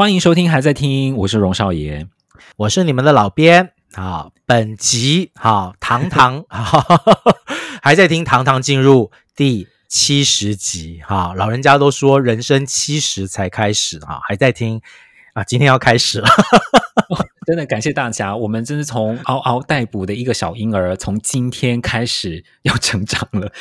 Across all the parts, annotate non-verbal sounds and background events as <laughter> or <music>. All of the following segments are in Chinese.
欢迎收听，还在听，我是荣少爷，我是你们的老编啊。本集好，堂堂 <laughs> 还在听，堂堂进入第七十集哈。老人家都说人生七十才开始哈，还在听啊，今天要开始了。<laughs> 真的感谢大家，我们真是从嗷嗷待哺的一个小婴儿，从今天开始要成长了。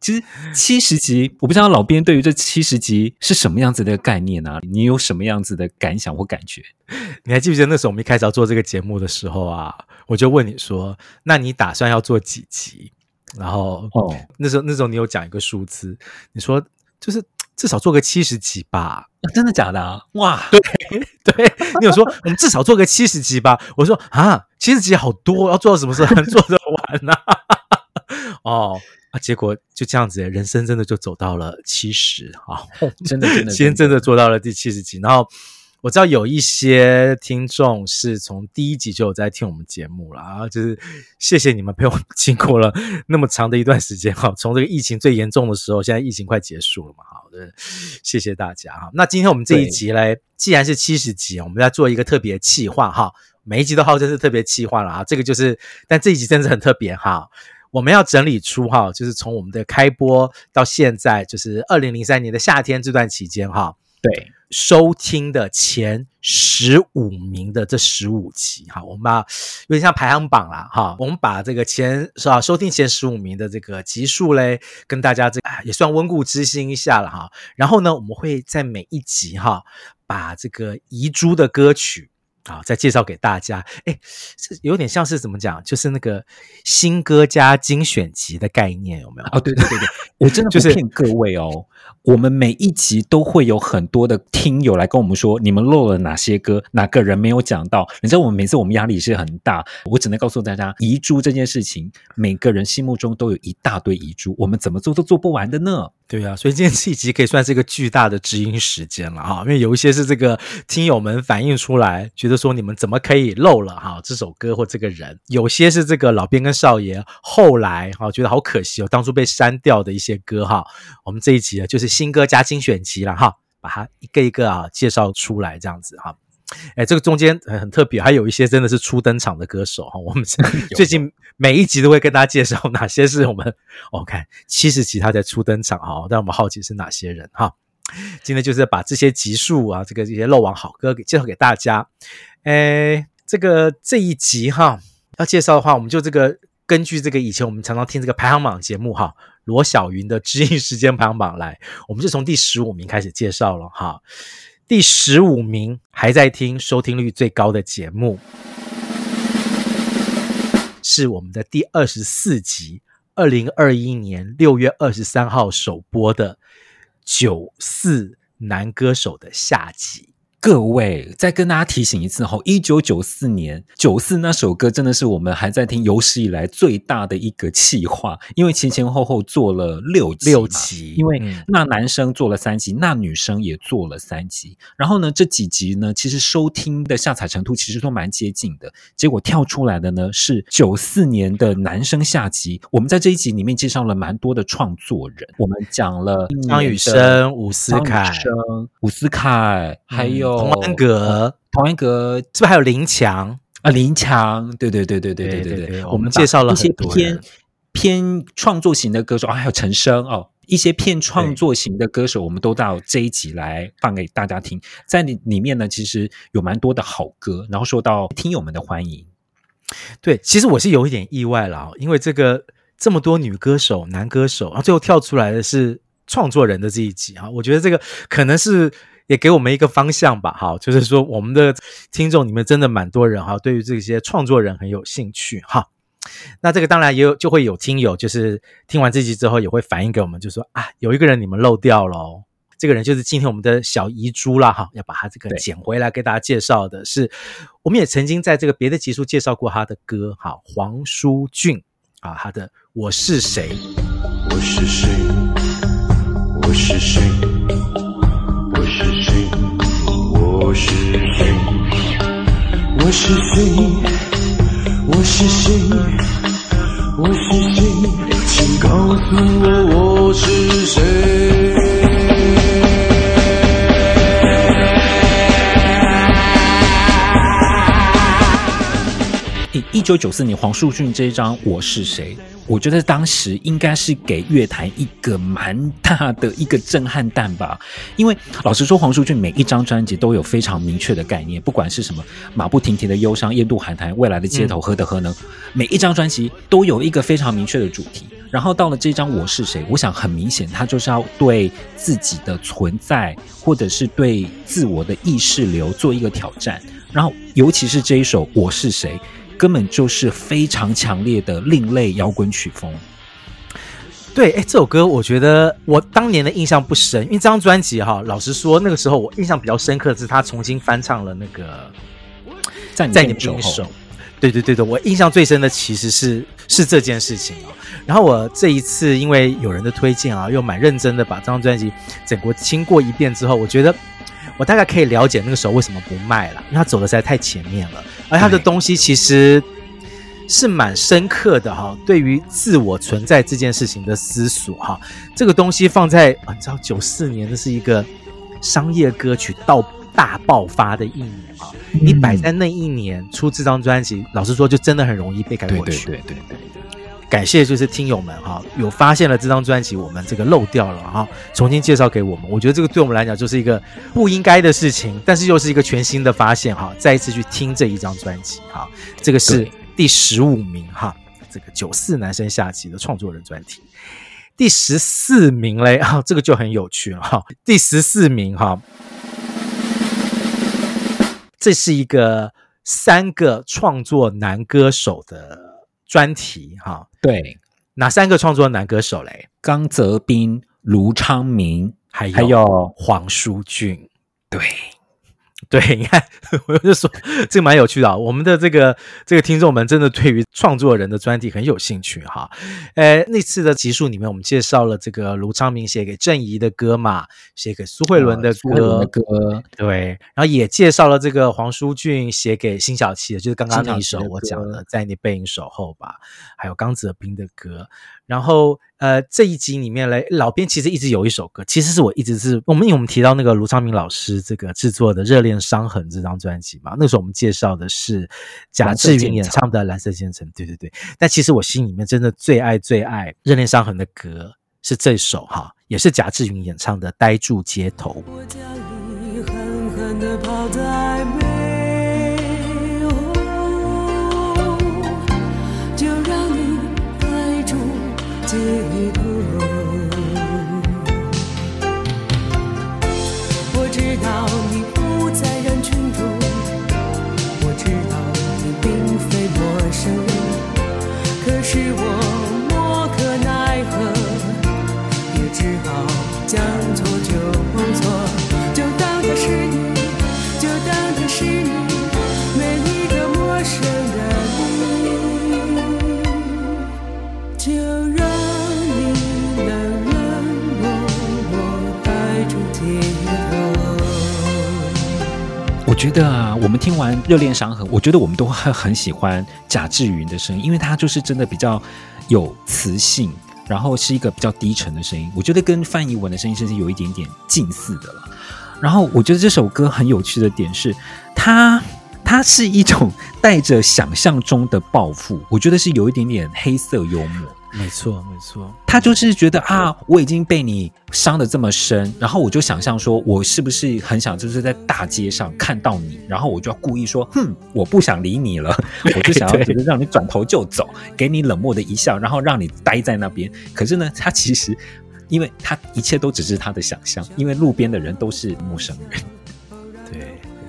其实七十集，我不知道老编对于这七十集是什么样子的概念啊？你有什么样子的感想或感觉？<laughs> 你还记不记得那时候我们一开始要做这个节目的时候啊？我就问你说：“那你打算要做几集？”然后哦，那时候那时候你有讲一个数字，你说就是。至少做个七十级吧。啊，真的假的啊？哇，对 <laughs> 对，你有说我们至少做个七十级吧？我说啊，七十级好多，要做到什么时候 <laughs> 能做得完呢？<laughs> 哦，啊，结果就这样子，人生真的就走到了七十啊，真的真的，今天真的做到了第七十集，然后。我知道有一些听众是从第一集就有在听我们节目了啊，就是谢谢你们陪我经过了那么长的一段时间哈，从这个疫情最严重的时候，现在疫情快结束了嘛，好的，谢谢大家哈。那今天我们这一集嘞，既然是七十集，我们要做一个特别企划哈，每一集都号称是特别企划了啊，这个就是，但这一集真的是很特别哈，我们要整理出哈，就是从我们的开播到现在，就是二零零三年的夏天这段期间哈，对。收听的前十五名的这十五集，哈，我们把有点像排行榜啦，哈，我们把这个前是吧，收听前十五名的这个集数嘞，跟大家这个也算温故知新一下了哈。然后呢，我们会在每一集哈，把这个遗珠的歌曲。啊，再介绍给大家。诶，这有点像是怎么讲？就是那个新歌加精选集的概念，有没有？哦，对对对对，我真的不骗各位哦。我们每一集都会有很多的听友来跟我们说，你们漏了哪些歌，哪个人没有讲到。你知道，我们每次我们压力是很大。我只能告诉大家，遗珠这件事情，每个人心目中都有一大堆遗珠，我们怎么做都做不完的呢。对啊，所以今天这一集可以算是一个巨大的知音时间了哈，因为有一些是这个听友们反映出来，觉得说你们怎么可以漏了哈这首歌或这个人，有些是这个老编跟少爷后来哈觉得好可惜哦，当初被删掉的一些歌哈，我们这一集啊就是新歌加精选集了哈，把它一个一个啊介绍出来这样子哈。哎，这个中间很特别，还有一些真的是初登场的歌手哈。我们 <laughs> 最近每一集都会跟大家介绍哪些是我们 <laughs> 我看七十集他才初登场哈，让我们好奇是哪些人哈。今天就是把这些集数啊，这个这些漏网好歌给介绍给大家。哎，这个这一集哈要介绍的话，我们就这个根据这个以前我们常常听这个排行榜节目哈，罗小云的知音时间排行榜来，我们就从第十五名开始介绍了哈。第十五名还在听收听率最高的节目，是我们的第二十四集，二零二一年六月二十三号首播的《九四男歌手》的下集。各位，再跟大家提醒一次哈，一九九四年九四那首歌真的是我们还在听有史以来最大的一个企划，因为前前后后做了六集，六集，因为那男生做了三集，那女生也做了三集，然后呢，这几集呢，其实收听的下载程度其实都蛮接近的，结果跳出来的呢是九四年的男生下集，我们在这一集里面介绍了蛮多的创作人，我们讲了张雨生、伍思凯、伍思凯，还有。童安格，童安格是不是还有林强啊？林强，对对对对对对对对，我们介绍了一些偏偏创作型的歌手啊，还有陈升哦，一些偏创作型的歌手，我们都到这一集来放给大家听。在里里面呢，其实有蛮多的好歌，然后受到听友们的欢迎。对，其实我是有一点意外了，因为这个这么多女歌手、男歌手，然后最后跳出来的是创作人的这一集啊，我觉得这个可能是。也给我们一个方向吧，哈，就是说我们的听众里面真的蛮多人哈，对于这些创作人很有兴趣哈。那这个当然也有就会有听友，就是听完这集之后也会反映给我们，就说啊，有一个人你们漏掉了哦，这个人就是今天我们的小遗珠啦，哈，要把他这个捡回来给大家介绍的是，我们也曾经在这个别的集数介绍过他的歌，哈，黄舒骏啊，他的我是谁？我是谁？我是谁？我是谁？我是谁？我是谁？我是谁？我是谁？请告诉我我是谁。一一九九四年黄树俊这一张我是谁？我觉得当时应该是给乐坛一个蛮大的一个震撼弹吧。因为老实说，黄舒骏每一张专辑都有非常明确的概念，不管是什么“马不停蹄的忧伤”、“夜渡海滩”、“未来的街头”、“何德何能”，每一张专辑都有一个非常明确的主题。然后到了这张《我是谁》，我想很明显，他就是要对自己的存在，或者是对自我的意识流做一个挑战。然后，尤其是这一首《我是谁》。根本就是非常强烈的另类摇滚曲风。对，哎，这首歌我觉得我当年的印象不深，因为这张专辑哈，老实说，那个时候我印象比较深刻的是他重新翻唱了那个在你在你背影手。对对对对，我印象最深的其实是是这件事情啊。然后我这一次因为有人的推荐啊，又蛮认真的把这张专辑整个听过一遍之后，我觉得。我大概可以了解那个时候为什么不卖了，因为他走的实在太前面了，而他的东西其实是蛮深刻的哈。对于自我存在这件事情的思索哈，这个东西放在啊，你知道九四年那是一个商业歌曲到大爆发的一年啊，你摆在那一年出这张专辑，老实说就真的很容易被盖过去。对对对对。感谢就是听友们哈，有发现了这张专辑，我们这个漏掉了哈，重新介绍给我们。我觉得这个对我们来讲就是一个不应该的事情，但是又是一个全新的发现哈。再一次去听这一张专辑哈，这个是第十五名哈，这个九四男生下集的创作人专题。第十四名嘞啊，这个就很有趣了哈。第十四名哈，这是一个三个创作男歌手的。专题哈，对，哪三个创作男歌手嘞？刚泽斌、卢昌明，还有还有黄舒骏，对。对，你看，我就说这个蛮有趣的啊。我们的这个这个听众们真的对于创作人的专题很有兴趣哈。呃，那次的集数里面，我们介绍了这个卢昌明写给郑怡的歌嘛，写给苏慧伦的歌，的歌对，然后也介绍了这个黄舒骏写给辛晓琪的，就是刚刚那一首我讲的《在你背影守候》吧，还有刚子斌的歌。然后，呃，这一集里面嘞，老编其实一直有一首歌，其实是我一直是我们，因为我们提到那个卢昌明老师这个制作的《热恋伤痕》这张专辑嘛，那时候我们介绍的是贾志云演唱的《蓝色渐层》，对对对。但其实我心里面真的最爱最爱《热恋伤痕》的歌是这首哈，也是贾志云演唱的《呆住街头》。我将你狠狠地抛在得啊，我们听完《热恋伤痕》，我觉得我们都会很喜欢贾志云的声音，因为他就是真的比较有磁性，然后是一个比较低沉的声音。我觉得跟范逸文的声音甚至有一点点近似的了。然后我觉得这首歌很有趣的点是，它它是一种带着想象中的报复，我觉得是有一点点黑色幽默。没错，没错，他就是觉得啊，我已经被你伤的这么深，然后我就想象说，我是不是很想就是在大街上看到你，然后我就要故意说，哼，我不想理你了，<laughs> 我就想要让你转头就走，给你冷漠的一笑，然后让你待在那边。可是呢，他其实，因为他一切都只是他的想象，因为路边的人都是陌生人。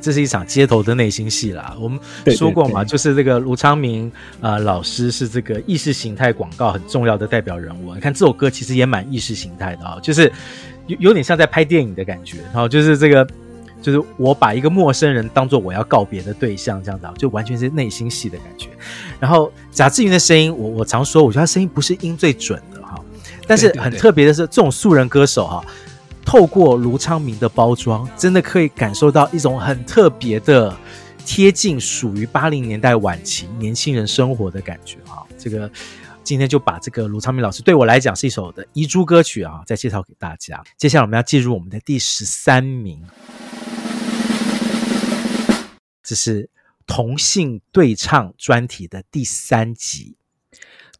这是一场街头的内心戏啦。我们说过嘛，对对对，就是这个卢昌明啊、呃、老师是这个意识形态广告很重要的代表人物。你看这首歌其实也蛮意识形态的啊、哦，就是有有点像在拍电影的感觉。然后就是这个，就是我把一个陌生人当做我要告别的对象，这样子，就完全是内心戏的感觉。然后贾志云的声音，我我常说，我觉得他声音不是音最准的哈，但是很特别的是，这种素人歌手哈。透过卢昌明的包装，真的可以感受到一种很特别的、贴近属于八零年代晚期年轻人生活的感觉啊！这个今天就把这个卢昌明老师对我来讲是一首的遗珠歌曲啊，再介绍给大家。接下来我们要进入我们的第十三名，这是同性对唱专题的第三集。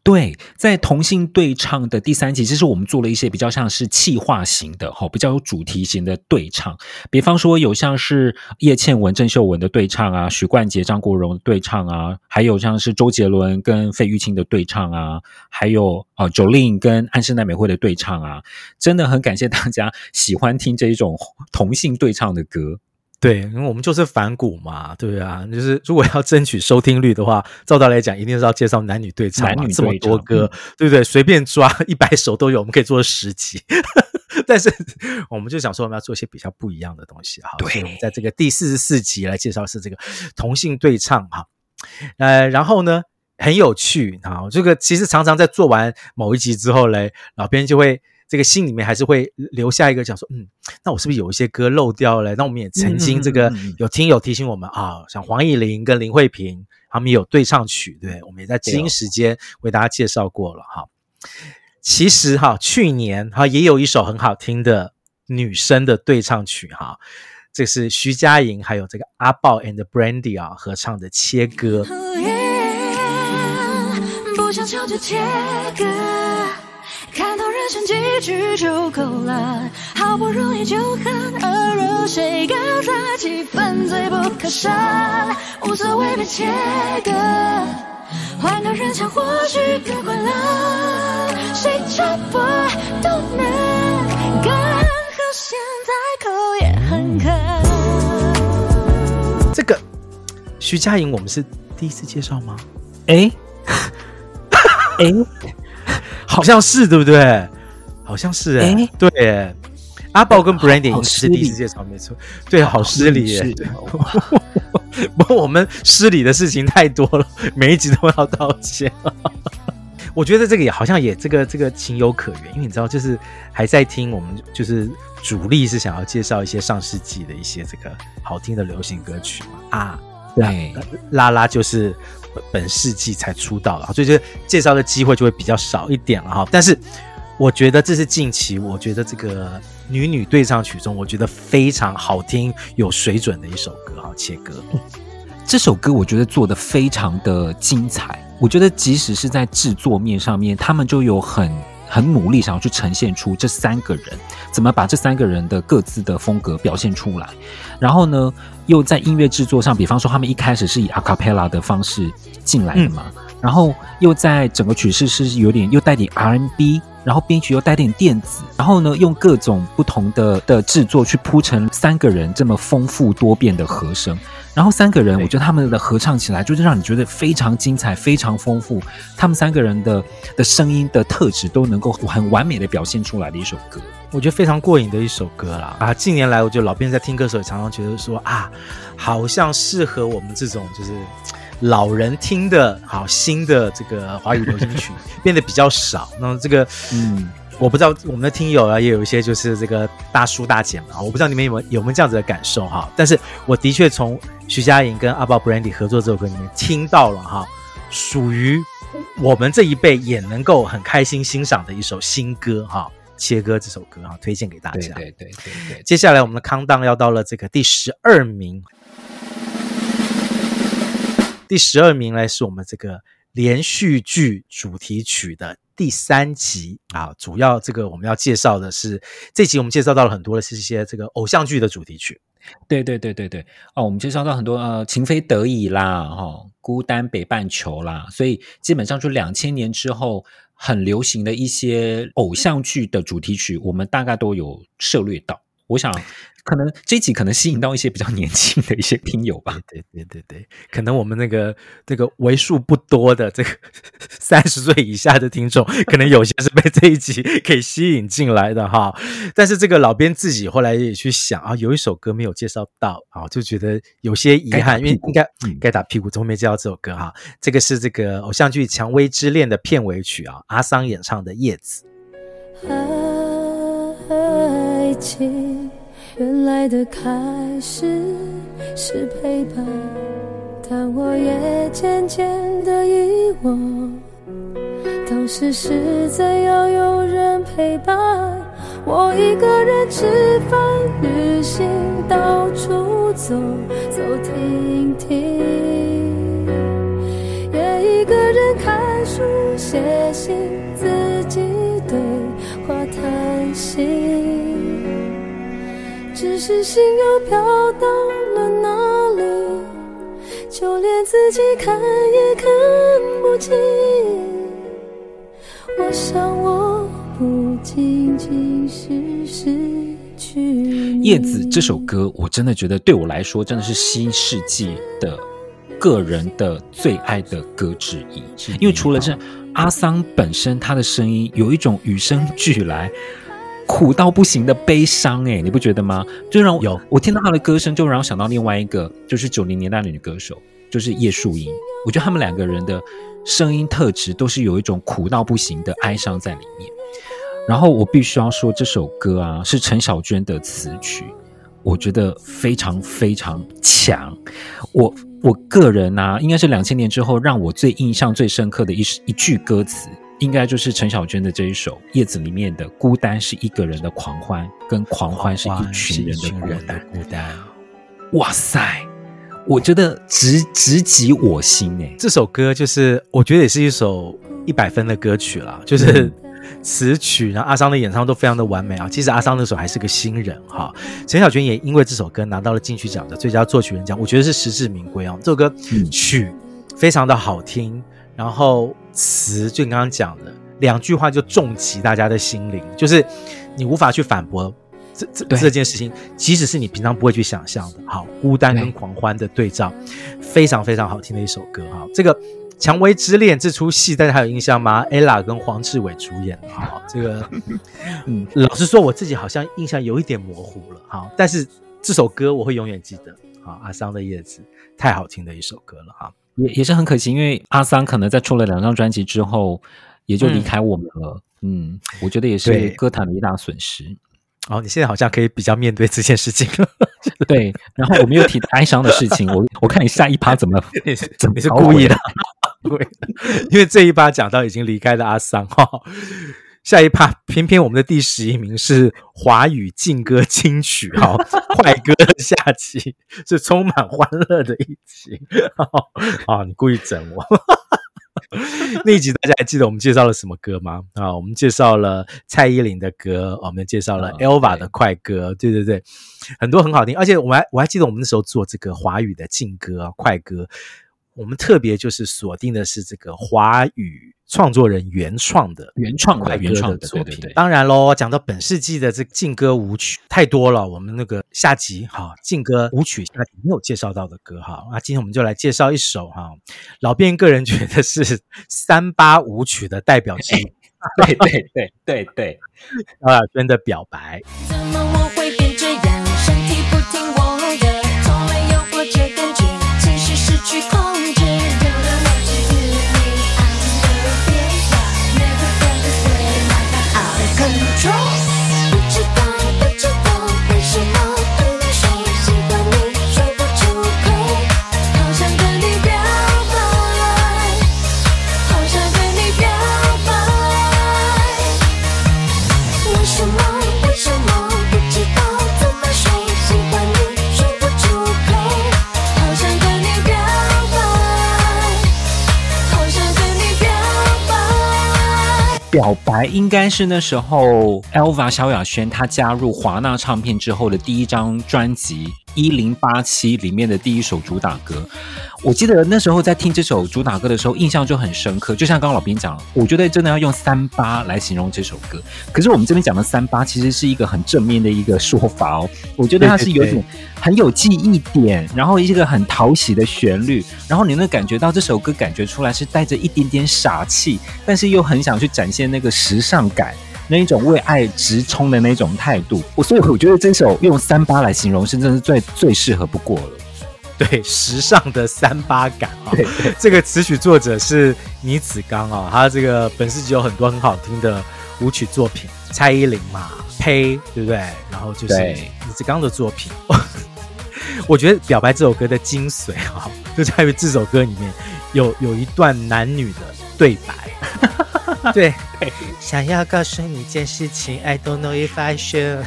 对，在同性对唱的第三集，其实我们做了一些比较像是企划型的，哈，比较有主题型的对唱。比方说，有像是叶倩文、郑秀文的对唱啊，许冠杰、张国荣的对唱啊，还有像是周杰伦跟费玉清的对唱啊，还有啊 Jolin 跟安室奈美惠的对唱啊，真的很感谢大家喜欢听这一种同性对唱的歌。对，因为我们就是反骨嘛，对啊，就是如果要争取收听率的话，照道理来讲，一定是要介绍男女对唱，男女这么多歌，嗯、对不对？随便抓一百首都有，我们可以做十集。<laughs> 但是我们就想说，我们要做一些比较不一样的东西哈。对，所以我们在这个第四十四集来介绍是这个同性对唱哈。呃，然后呢，很有趣啊，这个其实常常在做完某一集之后嘞，老编就会。这个心里面还是会留下一个讲说，嗯，那我是不是有一些歌漏掉了？那我们也曾经这个有听友提醒我们啊，像黄义玲跟林慧萍他们有对唱曲，对，我们也在知音时间为大家介绍过了哈。其实哈，去年哈也有一首很好听的女生的对唱曲哈，这是徐佳莹还有这个阿豹 and Brandy 啊合唱的《切割》。不想唱就切割看透人生几句就够了，好不容易就很耳热，谁搞砸气氛最不可杀？无所谓被切割，换个人唱或许更快乐，谁插播都能，刚好现在口也很渴。这个徐佳莹，我们是第一次介绍吗？哎，哎。好像是对不对？好像是哎、欸，对，阿豹跟 Brandy 是第一次介绍，没错，对，好失礼耶。<laughs> 不过我们失礼的事情太多了，每一集都要道歉。<laughs> 我觉得这个也好像也这个这个情有可原，因为你知道，就是还在听我们就是主力是想要介绍一些上世纪的一些这个好听的流行歌曲嘛啊，对，拉拉就是。本世纪才出道了，所以就介绍的机会就会比较少一点了哈。但是我觉得这是近期，我觉得这个女女对唱曲中，我觉得非常好听、有水准的一首歌哈。切歌，<laughs> 这首歌我觉得做得非常的精彩。我觉得即使是在制作面上面，他们就有很很努力想要去呈现出这三个人怎么把这三个人的各自的风格表现出来。然后呢，又在音乐制作上，比方说他们一开始是以 acapella 的方式进来的嘛，然后又在整个曲式是有点又带点 R N B 然后编曲又带点电子，然后呢用各种不同的的制作去铺成三个人这么丰富多变的和声，然后三个人我觉得他们的合唱起来就是让你觉得非常精彩、非常丰富，他们三个人的的声音的特质都能够很完美的表现出来的一首歌。我觉得非常过瘾的一首歌啦啊！近年来，我觉得老编在听歌的时候也常常觉得说啊，好像适合我们这种就是老人听的好新的这个华语流行曲 <laughs> 变得比较少。那么这个嗯，我不知道我们的听友啊，也有一些就是这个大叔大姐们啊，我不知道你们有没有有没有这样子的感受哈？但是我的确从徐佳莹跟阿宝 Brandy 合作这首歌里面听到了哈，属于我们这一辈也能够很开心欣赏的一首新歌哈。切歌这首歌啊，推荐给大家。对对对对对。接下来我们的 countdown 要到了这个第十二名，第十二名呢是我们这个连续剧主题曲的第三集啊。主要这个我们要介绍的是这集我们介绍到了很多的是一些这个偶像剧的主题曲。对对对对对。哦，我们介绍到很多呃，情非得已啦，哈、哦，孤单北半球啦，所以基本上就两千年之后。很流行的一些偶像剧的主题曲，我们大概都有涉猎到。我想，可能这一集可能吸引到一些比较年轻的一些听友吧。对对对对，可能我们那个这个为数不多的这个三十岁以下的听众，可能有些是被这一集给吸引进来的哈。但是这个老编自己后来也去想啊，有一首歌没有介绍到啊，就觉得有些遗憾，因为应该嗯该打屁股，怎么没介绍这首歌哈？这个是这个偶像剧《蔷薇之恋》的片尾曲啊，阿桑演唱的《叶子》。一起原来的开始是陪伴但我也渐渐的遗忘当时是怎要有人陪伴我一个人吃饭旅行到处走走停停也一个人看书写信自己对话谈心。是心又飘到了哪里？就连自己看也看不清。我想我不仅仅是失去你。叶子这首歌，我真的觉得对我来说真的是新世纪的个人的最爱的歌之一。因为除了这阿桑本身，他的声音有一种与生俱来。苦到不行的悲伤，哎，你不觉得吗？就让我有我听到他的歌声，就让我想到另外一个，就是九零年代的女歌手，就是叶树英。我觉得他们两个人的声音特质都是有一种苦到不行的哀伤在里面。然后我必须要说，这首歌啊是陈小娟的词曲，我觉得非常非常强。我我个人啊，应该是两千年之后让我最印象最深刻的一一句歌词。应该就是陈小娟的这一首《叶子》里面的“孤单是一个人的狂欢，跟狂欢是一群人的孤单”。孤单，哇塞！我觉得直直击我心哎！这首歌就是我觉得也是一首一百分的歌曲啦，就是词曲，然后阿桑的演唱都非常的完美啊。其实阿桑那时候还是个新人哈，陈小娟也因为这首歌拿到了金曲奖的最佳作曲人奖，我觉得是实至名归啊。这首歌曲非常的好听。然后词就你刚刚讲的两句话就重击大家的心灵，就是你无法去反驳这这这件事情，即使是你平常不会去想象的。好，孤单跟狂欢的对照，非常非常好听的一首歌哈。这个《蔷薇之恋》这出戏大家还有印象吗？ella 跟黄志伟主演的哈。这个 <laughs> 嗯，老实说我自己好像印象有一点模糊了哈，但是这首歌我会永远记得。好，阿桑的叶子太好听的一首歌了哈。也也是很可惜，因为阿桑可能在出了两张专辑之后，也就离开我们了。嗯，嗯，我觉得也是歌坛的一大损失。哦，你现在好像可以比较面对这件事情了。对，然后我们又提哀伤的事情，我我看你下一趴怎么 <laughs> 你是怎么是故意的？<laughs> 对，因为这一趴讲到已经离开的阿桑哈。下一趴，偏偏我们的第十一名是华语劲歌金曲，哈，<laughs> 快歌的下期是充满欢乐的一集，啊，你故意整我。<laughs> 那一集大家还记得我们介绍了什么歌吗？啊，我们介绍了蔡依林的歌，我们介绍了 Elva 的快歌，对对对，很多很好听，而且我还我还记得我们那时候做这个华语的劲歌快歌。我们特别就是锁定的是这个华语创作人原创的原创的原创的作品。当然喽，讲到本世纪的这个劲歌舞曲太多了，我们那个下集哈劲歌舞曲下集没有介绍到的歌哈，那今天我们就来介绍一首哈，老编个人觉得是三八舞曲的代表之一。对对对对对，萧亚轩的表白。表白应该是那时候，Elva 萧亚轩她加入华纳唱片之后的第一张专辑。一零八七里面的第一首主打歌，我记得那时候在听这首主打歌的时候，印象就很深刻。就像刚刚老兵讲，我觉得真的要用三八来形容这首歌。可是我们这边讲的三八，其实是一个很正面的一个说法哦。我觉得它是有点很有记忆点，然后一个很讨喜的旋律，然后你能感觉到这首歌感觉出来是带着一点点傻气，但是又很想去展现那个时尚感。那一种为爱直冲的那种态度，我所以我觉得这首用三八来形容是真的是最最适合不过了。对，时尚的三八感啊！对对，这个词曲作者是倪子刚啊，他这个本世纪有很多很好听的舞曲作品，蔡依林嘛，呸，对不对？然后就是倪子刚的作品。<laughs> 我觉得《表白》这首歌的精髓啊，就在于这首歌里面有有一段男女的对白。<laughs> 对，想要告诉你一件事情，I don't know if I should，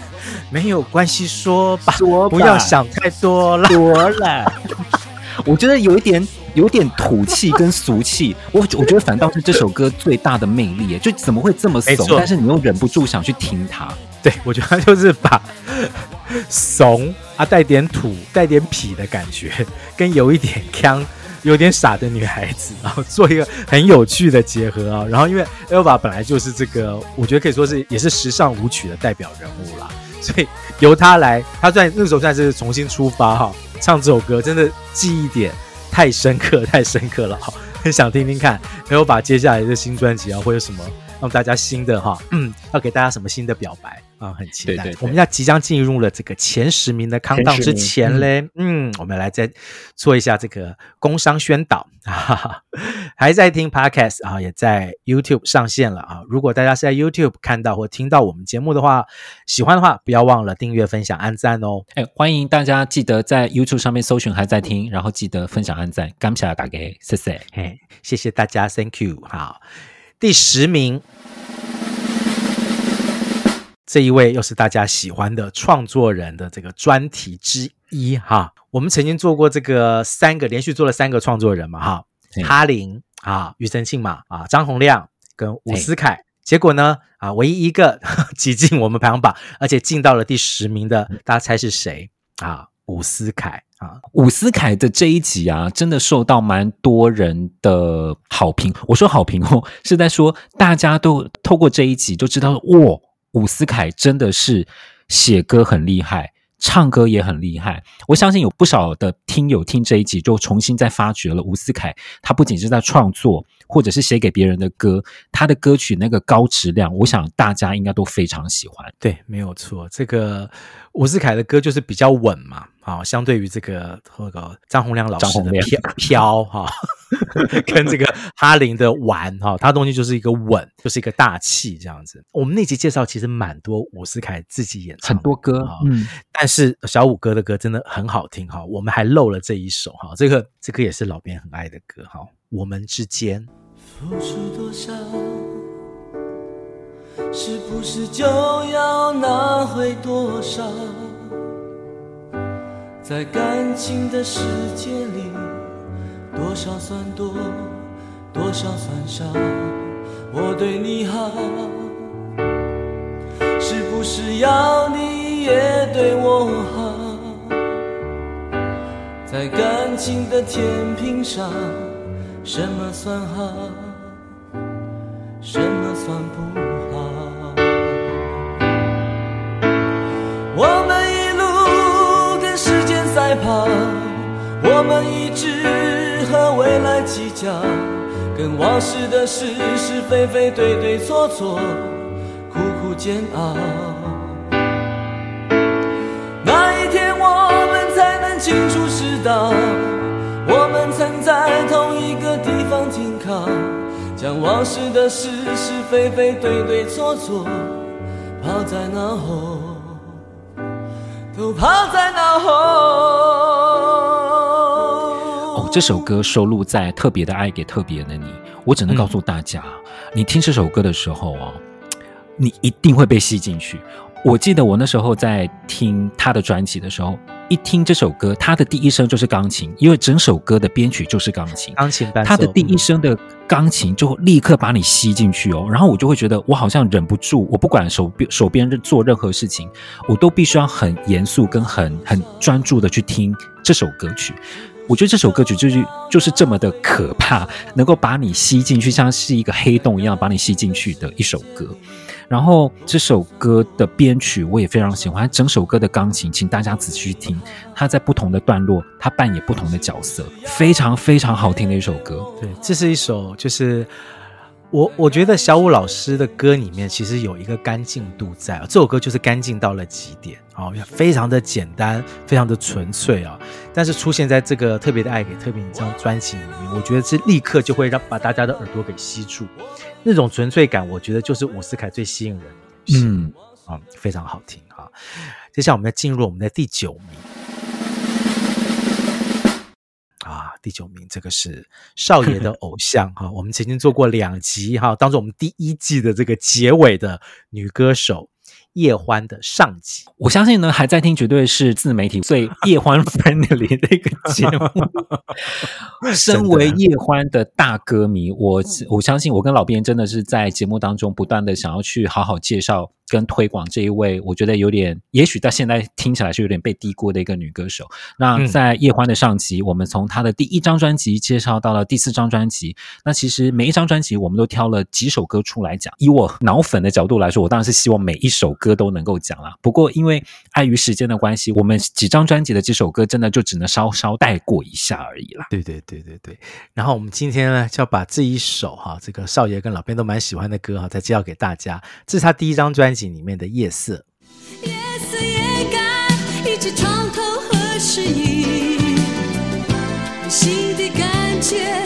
没有关系，说吧，说吧，不要想太多了。多了，<laughs> 我觉得有一点，有点土气跟俗气。我我觉得反倒是这首歌最大的魅力，就怎么会这么怂？但是你又忍不住想去听它。对，我觉得他就是把 <laughs> 怂啊带点土、带点痞的感觉，跟有一点锵、有点傻的女孩子，然后做一个很有趣的结合啊。然后因为 Elva 本来就是这个，我觉得可以说是也是时尚舞曲的代表人物啦，所以由他来，他在那时候算是重新出发哈，唱这首歌真的记忆点太深刻、太深刻了哈，很想听听看 Elva 接下来的新专辑啊会有什么。让大家新的哈，嗯，要给大家什么新的表白啊？很期待。对对对，我们要即将进入了这个前十名的 countdown 之前嘞，嗯，嗯，我们来再做一下这个工商宣导啊。还在听 podcast 啊，也在 YouTube 上线了啊。如果大家是在 YouTube 看到或听到我们节目的话，喜欢的话不要忘了订阅、分享、按赞哦。哎，欢迎大家记得在 YouTube 上面搜寻还在听，然后记得分享、按赞，感谢大家，谢谢。哎，谢谢大家，Thank you。好。第十名，这一位又是大家喜欢的创作人的这个专题之一哈。我们曾经做过这个三个连续做了三个创作人嘛哈，哈林啊、庾澄庆嘛啊、张洪亮跟伍思凯。结果呢啊，唯一一个 <laughs> 挤进我们排行榜，而且进到了第十名的，大家猜是谁啊？伍思凯。啊，伍思凯的这一集啊，真的受到蛮多人的好评。我说好评哦，是在说大家都透过这一集就知道，哇，伍思凯真的是写歌很厉害，唱歌也很厉害。我相信有不少的听友听这一集，就重新再发掘了伍思凯。他不仅是在创作，或者是写给别人的歌，他的歌曲那个高质量，我想大家应该都非常喜欢。对，没有错，这个伍思凯的歌就是比较稳嘛。啊，相对于这个那个张洪量老师的飘飘哈，<laughs> 跟这个哈林的玩哈，他的东西就是一个稳，就是一个大气这样子。我们那集介绍其实蛮多伍思凯自己演唱很多歌，嗯，但是小五哥的歌真的很好听哈。我们还漏了这一首哈，这个这个也是老编很爱的歌哈。我们之间付出多少，是不是就要拿回多少？在感情的世界里，多少算多，多少算少？我对你好，是不是要你也对我好？在感情的天平上，什么算好，什么算不好？我们。一路跟时间赛跑，我们一直和未来计较，跟往事的是是非非、对对错错，苦苦煎熬。哪一天我们才能清楚知道，靠，将往事的是是非非、对对错错抛在脑后。都抛在脑后。哦，这首歌收录在《特别的爱给特别的你》，我只能告诉大家，嗯、你听这首歌的时候哦，你一定会被吸进去。我记得我那时候在听他的专辑的时候。一听这首歌，他的第一声就是钢琴，因为整首歌的编曲就是钢琴。钢琴伴奏，他的第一声的钢琴就立刻把你吸进去哦。然后我就会觉得，我好像忍不住，我不管手边手边做任何事情，我都必须要很严肃跟很很专注的去听这首歌曲。我觉得这首歌曲就是就是这么的可怕，能够把你吸进去，像是一个黑洞一样把你吸进去的一首歌。然后这首歌的编曲我也非常喜欢，整首歌的钢琴，请大家仔细听，它在不同的段落，它扮演不同的角色，非常非常好听的一首歌。对，这是一首就是。我我觉得小五老师的歌里面其实有一个干净度在，这首歌就是干净到了极点，哦，非常的简单，非常的纯粹啊。但是出现在这个特别的爱给特别你这张专辑里面，我觉得是立刻就会让把大家的耳朵给吸住，那种纯粹感，我觉得就是伍思凯最吸引人的。嗯，啊，非常好听哈。接下来我们要进入我们的第九名。啊，第九名，这个是少爷的 <laughs> 偶像哈。我们曾经做过两集哈，当做我们第一季的这个结尾的女歌手叶欢的上集。我相信呢，还在听绝对是自媒体最叶欢 <laughs> friendly 的一个节目。<laughs> 身为叶欢的大歌迷，我我相信我跟老编真的是在节目当中不断的想要去好好介绍跟推广这一位，我觉得有点，也许到现在听起来是有点被低估的一个女歌手。那在叶欢的上集，我们从她的第一张专辑介绍到了第四张专辑，那其实每一张专辑我们都挑了几首歌出来讲。以我脑粉的角度来说，我当然是希望每一首歌都能够讲啦。不过因为碍于时间的关系，我们几张专辑的几首歌真的就只能稍稍带过一下而已啦。对对对对对。然后我们今天呢，就要把这一首哈，这个少爷跟老编都蛮喜欢的歌哈，再介绍给大家。这是他第一张专辑里面的《夜色》。也该一起床头和适应，心的感觉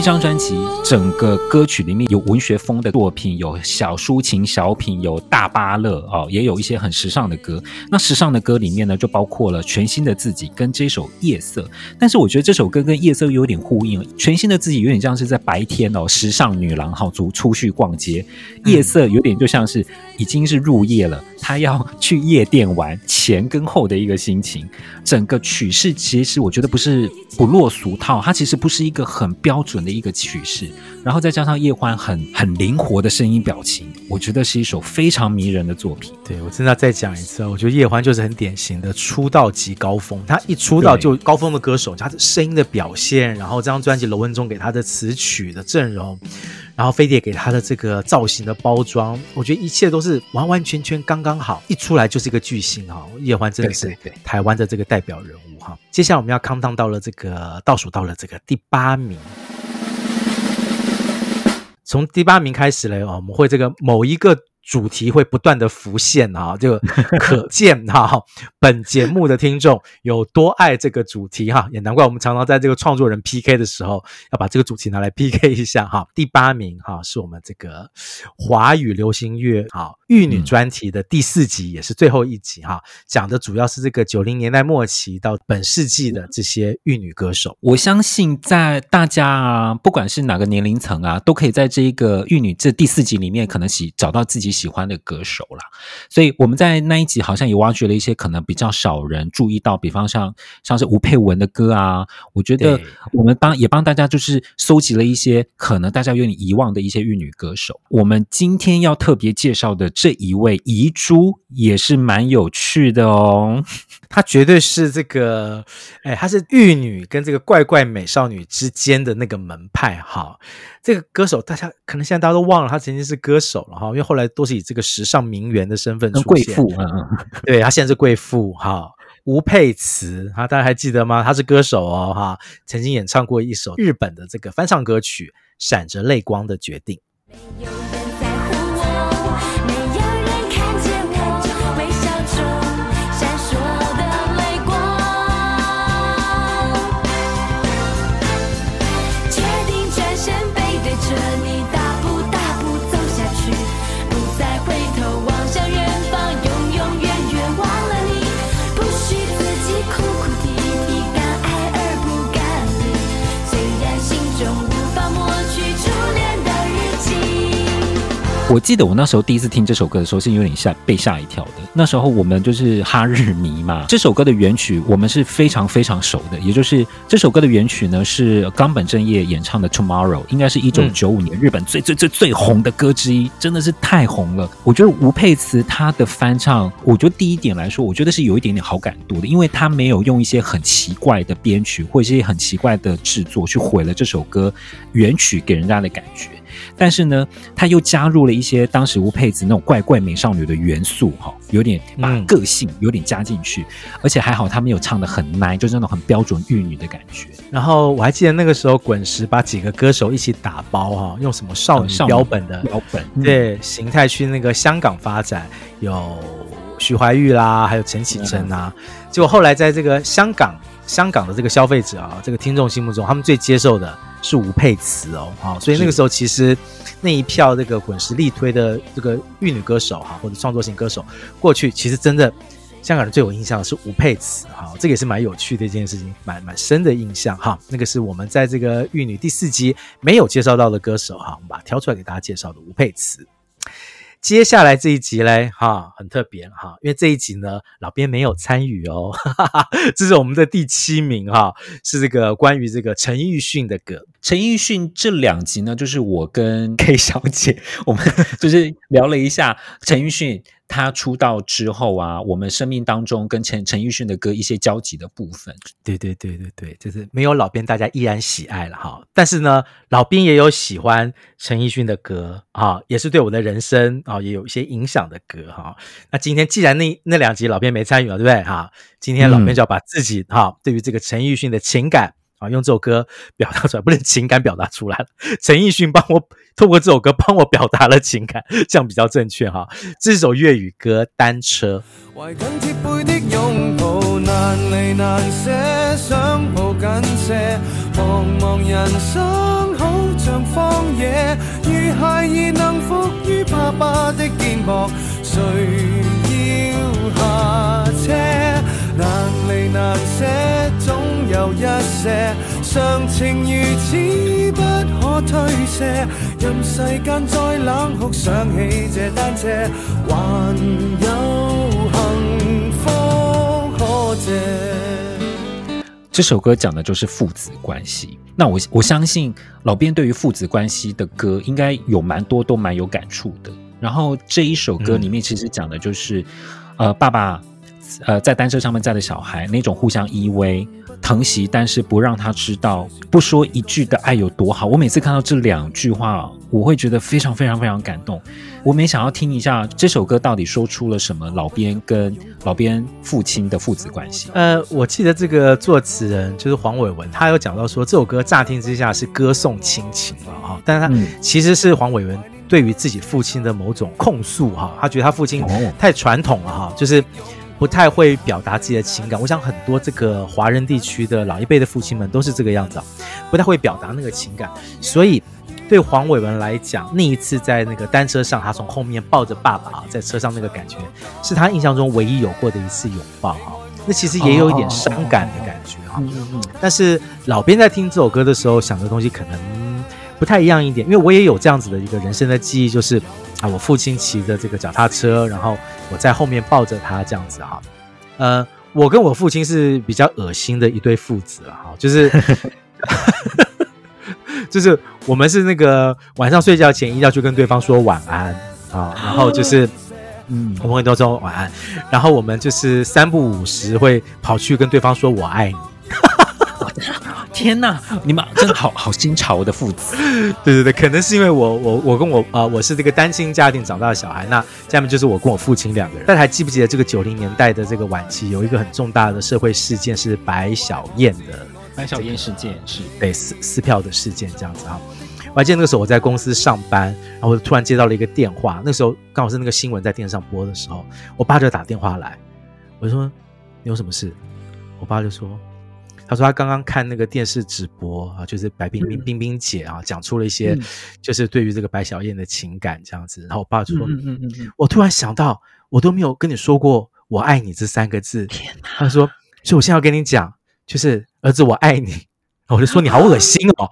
一张专辑，整个歌曲里面有文学风的作品，有小抒情小品，有大芭乐哦，也有一些很时尚的歌。那时尚的歌里面呢，就包括了《全新的自己》跟这首《夜色》。但是我觉得这首歌跟《夜色》有点呼应，《全新的自己》有点像是在白天哦，时尚女郎好足出去逛街，《夜色》有点就像是已经是入夜了，她要去夜店玩，前跟后的一个心情。整个曲式其实我觉得不是不落俗套，它其实不是一个很标准的 <laughs> 一个曲式，然后再加上叶欢很很灵活的声音表情，我觉得是一首非常迷人的作品。对，我真的要再讲一次，我觉得叶欢就是很典型的出道即高峰，他一出道就高峰的歌手，他的声音的表现，然后这张专辑罗文中给他的词曲的阵容，然后飞碟给他的这个造型的包装，我觉得一切都是完完全全刚刚好，一出来就是一个巨星哈。叶欢真的是台湾的这个代表人物哈。接下来我们要 count down 到了这个倒数到了这个第八名。从第八名开始嘞，哦，我们会这个某一个。主题会不断的浮现啊，就 <laughs> 可见哈，<laughs> 本节目的听众有多爱这个主题哈，也难怪我们常常在这个创作人 PK 的时候要把这个主题拿来 PK 一下哈。第八名哈是我们这个华语流行乐哈玉女专题的第四集，也是最后一集哈，讲的主要是这个九零年代末期到本世纪的这些玉女歌手。我相信在大家啊，不管是哪个年龄层啊，都可以在这一个玉女这第四集里面，可能喜找到自己喜欢的歌手啦，所以我们在那一集好像也挖掘了一些可能比较少人注意到，比方像像是吴佩文的歌啊，我觉得我们帮也帮大家就是搜集了一些可能大家有点遗忘的一些玉女歌手。我们今天要特别介绍的这一位遗珠也是蛮有趣的哦，<laughs> 她绝对是这个，哎，她是玉女跟这个怪怪美少女之间的那个门派哈。这个歌手，大家可能现在大家都忘了，她曾经是歌手了哈，因为后来都是以这个时尚名媛的身份出现。贵妇，嗯嗯，<laughs> 对，她现在是贵妇哈。吴佩慈，哈，大家还记得吗？她是歌手哦，哈，曾经演唱过一首日本的这个翻唱歌曲《闪着泪光的决定》。我记得我那时候第一次听这首歌的时候是有点吓被吓一跳的。那时候我们就是哈日迷嘛，<laughs> 这首歌的原曲我们是非常非常熟的，也就是这首歌的原曲呢是冈本正业演唱的《Tomorrow》，应该是一九九五年日本最最最最红的歌之一，真的是太红了。我觉得吴佩慈她的翻唱，我觉得第一点来说，我觉得是有一点点好感度的，因为她没有用一些很奇怪的编曲或者一些很奇怪的制作去毁了这首歌原曲给人家的感觉。但是呢，他又加入了一些当时吴佩慈那种怪怪美少女的元素，哈，有点把个性有点加进去，而且还好他没有唱的很奶，就是那种很标准玉女的感觉。然后我还记得那个时候滚石把几个歌手一起打包，哈，用什么少女标本的标本对形态去那个香港发展，有徐怀钰啦，还有陈绮贞啊，结果后来在这个香港香港的这个消费者啊，这个听众心目中，他们最接受的。是吴佩慈哦，好，所以那个时候其实那一票这个滚石力推的这个玉女歌手哈，或者创作型歌手，过去其实真的香港人最有印象的是吴佩慈哈，这个也是蛮有趣的一件事情，蛮蛮深的印象哈。那个是我们在这个玉女第四集没有介绍到的歌手哈，我们把它挑出来给大家介绍的吴佩慈。接下来这一集嘞，哈，很特别哈，因为这一集呢，老编没有参与哦，哈哈，这是我们的第七名哈，是这个关于这个陈奕迅的歌。陈奕迅这两集呢，就是我跟 K 小姐，我们 <laughs> 就是聊了一下陈奕迅。他出道之后啊，我们生命当中跟陈陈奕迅的歌一些交集的部分，对对对对对，就是没有老编，大家依然喜爱了哈。但是呢，老编也有喜欢陈奕迅的歌啊，也是对我的人生啊也有一些影响的歌哈。那今天既然那那两集老编没参与了，对不对哈？今天老编就要把自己哈、嗯、对于这个陈奕迅的情感。啊，用这首歌表达出来，不能情感表达出来了。陈奕迅帮我透过这首歌帮我表达了情感，这样比较正确哈。这首粤语歌《单车》。怀紧贴背的拥抱，难离难舍，想抱紧些。茫茫人生好像荒野，如孩儿能伏于爸爸的肩膊，谁要下车？难离难舍，总有一些常情如此不可推卸。任世间再冷酷，想起这单车，还有幸福可借。这首歌讲的就是父子关系。那我我相信老编对于父子关系的歌，应该有蛮多都蛮有感触的。然后这一首歌里面其实讲的就是，嗯、呃，爸爸。呃，在单车上面载的小孩，那种互相依偎、疼惜，但是不让他知道，不说一句的爱有多好。我每次看到这两句话，我会觉得非常非常非常感动。我没想要听一下这首歌到底说出了什么，老边跟老边父亲的父子关系。呃，我记得这个作词人就是黄伟文，他有讲到说，这首歌乍听之下是歌颂亲情了哈，但是他其实是黄伟文对于自己父亲的某种控诉哈，他觉得他父亲太传统了哈，就是。不太会表达自己的情感，我想很多这个华人地区的老一辈的父亲们都是这个样子，不太会表达那个情感。所以对黄伟文来讲，那一次在那个单车上，他从后面抱着爸爸啊在车上那个感觉，是他印象中唯一有过的一次拥抱哈。<laughs> 那其实也有一点伤感的感觉哈。但是老编在听这首歌的时候想的东西可能不太一样一点，因为我也有这样子的一个人生的记忆，就是。啊，我父亲骑着这个脚踏车，然后我在后面抱着他，这样子哈。呃，我跟我父亲是比较恶心的一对父子了哈，就是 <laughs> <laughs> 就是我们是那个晚上睡觉前一定要去跟对方说晚安啊，然后就是，嗯，我们会都说晚安，然后我们就是三不五时会跑去跟对方说我爱你。<laughs> 天哪，你们真的好好新潮的父子。<laughs> 对对对，可能是因为我我我跟我啊、呃，我是这个单亲家庭长大的小孩，那下面就是我跟我父亲两个人。大家还记不记得这个九零年代的这个晚期，有一个很重大的社会事件是白小燕的白小燕事件，是对撕撕票的事件这样子啊。我还记得那个时候我在公司上班，然后我突然接到了一个电话，那时候刚好是那个新闻在电视上播的时候，我爸就打电话来，我就说你有什么事？我爸就说。他说他刚刚看那个电视直播啊，就是白冰冰冰冰姐啊，讲出了一些就是对于这个白小燕的情感这样子。然后我爸就说：“嗯嗯嗯，我突然想到，我都没有跟你说过‘我爱你’这三个字。”天哪！他说：“所以我现在要跟你讲，就是儿子，我爱你。”我就说：“你好恶心哦！”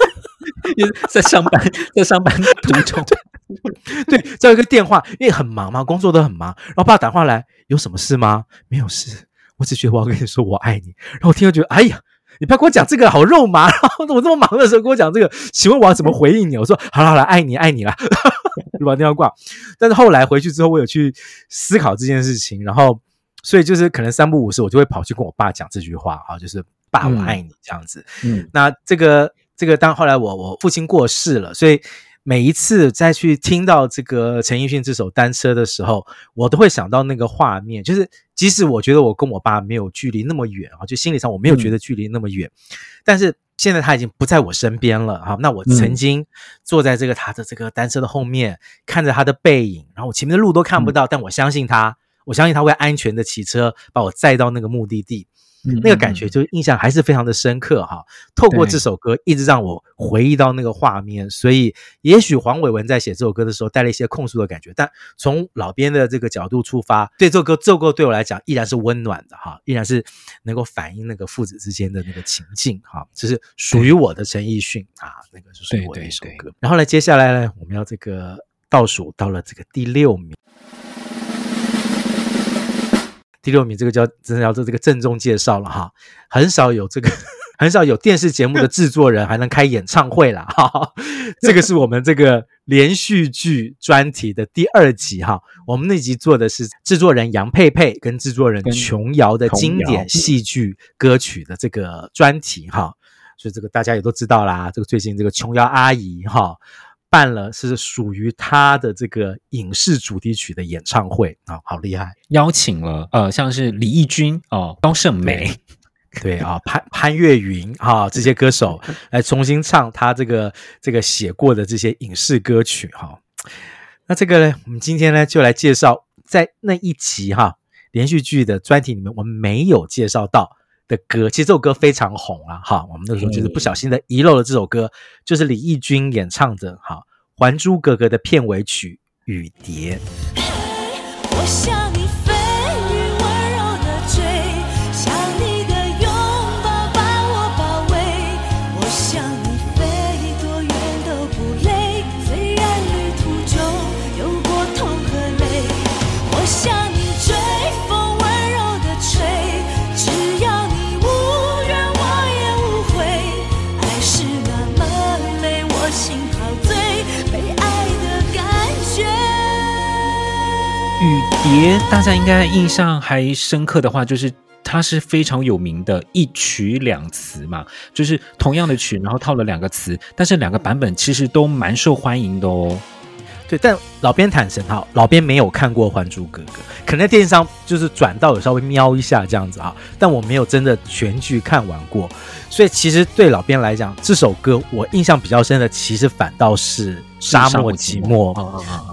<laughs> 在上班，在上班途中，<laughs> 对，在一个电话，因为很忙嘛，工作都很忙。然后爸打电话来，有什么事吗？没有事。我只觉得我要跟你说我爱你，然后我听到觉得，哎呀，你不要跟我讲这个，好肉麻。然后我这么忙的时候跟我讲这个，请问我要怎么回应你？我说好了好了，爱你爱你啦，<laughs> 就把电话挂。但是后来回去之后，我有去思考这件事情，然后所以就是可能三不五时，我就会跑去跟我爸讲这句话啊，就是爸我爱你这样子。嗯，那这个这个当后来我我父亲过世了，所以。每一次再去听到这个陈奕迅这首《单车》的时候，我都会想到那个画面。就是即使我觉得我跟我爸没有距离那么远啊，就心理上我没有觉得距离那么远，嗯、但是现在他已经不在我身边了啊。那我曾经坐在这个他的这个单车的后面，看着他的背影，然后我前面的路都看不到，嗯、但我相信他，我相信他会安全的骑车把我载到那个目的地。嗯、那个感觉就印象还是非常的深刻哈。透过这首歌，一直让我回忆到那个画面。所以，也许黄伟文在写这首歌的时候带了一些控诉的感觉，但从老编的这个角度出发，对这首歌，这首歌对我来讲依然是温暖的哈，依然是能够反映那个父子之间的那个情境哈。这是属于我的陈奕迅啊，那个是属于我的一首歌。然后呢，接下来呢，我们要这个倒数到了这个第六名。第六名，这个叫真的要做这个郑重介绍了哈，很少有这个 <laughs> 很少有电视节目的制作人还能开演唱会了哈。这个是我们这个连续剧专题的第二集哈，我们那集做的是制作人杨佩佩跟制作人琼瑶的经典戏剧歌曲的这个专题哈，所以这个大家也都知道啦，这个最近这个琼瑶阿姨哈。办了是属于他的这个影视主题曲的演唱会啊，好厉害！邀请了呃，像是李翊君哦、高胜美，<laughs> 对啊，潘潘越云哈这些歌手 <laughs> 来重新唱他这个这个写过的这些影视歌曲哈。那这个呢，我们今天呢就来介绍在那一集哈连续剧的专题里面，我们没有介绍到的歌，其实这首歌非常红啊！哈，我们那时候就是不小心的遗漏了这首歌，就是李翊君演唱的哈《还珠格格》的片尾曲《雨蝶》。碟，大家应该印象还深刻的话，就是它是非常有名的一曲两词嘛，就是同样的曲，然后套了两个词，但是两个版本其实都蛮受欢迎的哦。对，但老边坦诚哈，老边没有看过《还珠格格》，可能在电视上就是转到有稍微瞄一下这样子哈，但我没有真的全剧看完过，所以其实对老边来讲，这首歌我印象比较深的，其实反倒是《沙漠寂寞》。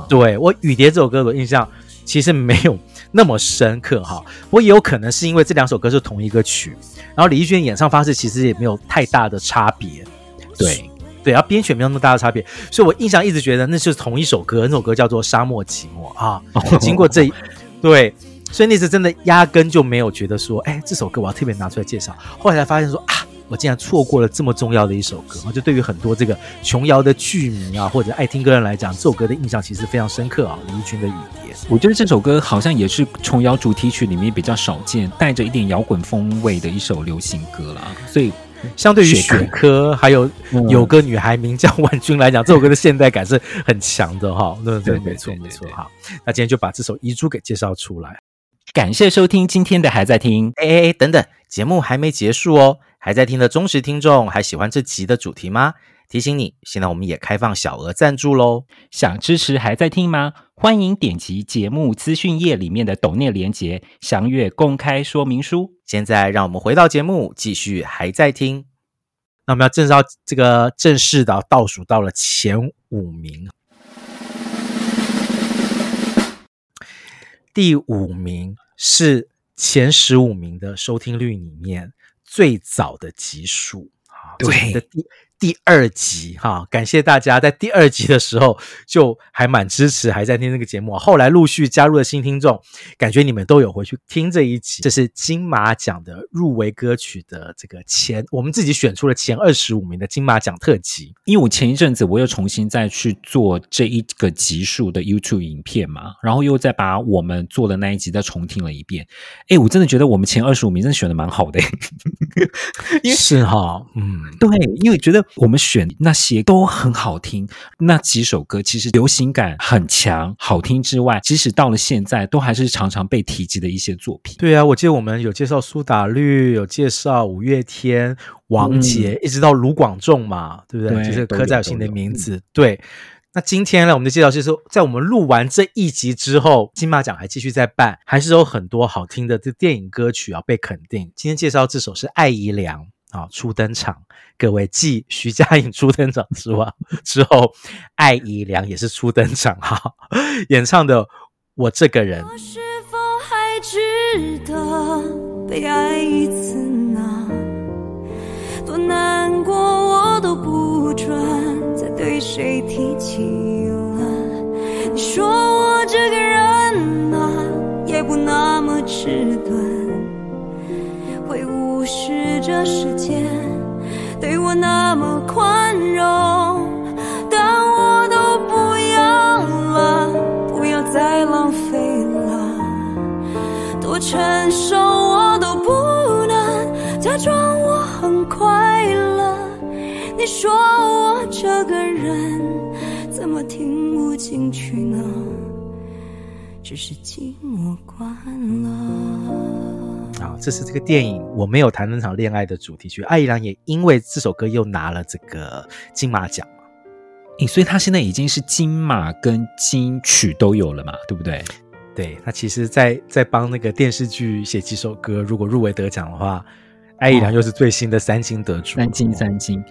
对，我《雨蝶》这首歌的印象。其实没有那么深刻哈，不过也有可能是因为这两首歌是同一个曲，然后李翊君演唱方式其实也没有太大的差别，对对，然后编曲没有那么大的差别，所以我印象一直觉得那是同一首歌，那首歌叫做《沙漠寂寞》啊。经过这一对，所以那次真的压根就没有觉得说，哎，这首歌我要特别拿出来介绍，后来才发现说啊。我竟然错过了这么重要的一首歌，就对于很多这个琼瑶的剧迷啊，或者爱听歌人来讲，这首歌的印象其实非常深刻啊。李翊君的《雨蝶》，我觉得这首歌好像也是琼瑶主题曲里面比较少见，带着一点摇滚风味的一首流行歌啦。所以，相对于雪珂还有有个女孩名叫婉君来讲，这首歌的现代感是很强的哈。对对，没错没错哈。那今天就把这首遗珠给介绍出来。感谢收听今天的还在听，哎哎哎，等等，节目还没结束哦。还在听的忠实听众，还喜欢这集的主题吗？提醒你，现在我们也开放小额赞助喽！想支持还在听吗？欢迎点击节目资讯页里面的抖内连结，详阅公开说明书。现在让我们回到节目，继续还在听。那我们要正式这个正式的倒数到了前五名，第五名是前十五名的收听率里面。最早的集数啊，对。的第第二集哈，感谢大家在第二集的时候就还蛮支持，还在听这个节目。后来陆续加入了新听众，感觉你们都有回去听这一集。这是金马奖的入围歌曲的这个前，我们自己选出了前二十五名的金马奖特辑。因为我前一阵子我又重新再去做这一个集数的 YouTube 影片嘛，然后又再把我们做的那一集再重听了一遍。哎，我真的觉得我们前二十五名真的选的蛮好的，因 <laughs> 为是哈，嗯，对，因为觉得。我们选那些都很好听，那几首歌其实流行感很强，好听之外，即使到了现在，都还是常常被提及的一些作品。对啊，我记得我们有介绍苏打绿，有介绍五月天、王杰，嗯、一直到卢广仲嘛，对不对？对，就是刻在我心的名字。对，那今天呢，我们的介绍就是说，在我们录完这一集之后，金马奖还继续在办，还是有很多好听的这电影歌曲啊被肯定。今天介绍这首是艾怡良。啊，初登场，各位继徐佳莹初登场之外，之后艾怡良也是初登场哈，演唱的《我这个人》。我是否还值得被爱一次呢？多难过我都不准再对谁提起了。你说我这个人啊，也不那么迟钝，是这世界对我那么宽容。但我都不要了，不要再浪费了，多成熟我都不能假装我很快乐。你说我这个人怎么听不进去呢？只是寂寞惯了。啊，这是这个电影我没有谈那场恋爱的主题曲。艾怡良也因为这首歌又拿了这个金马奖。所以他现在已经是金马跟金曲都有了嘛，对不对？对，他其实在在帮那个电视剧写几首歌，如果入围得奖的话，艾怡良又是最新的三金得主。三金三金，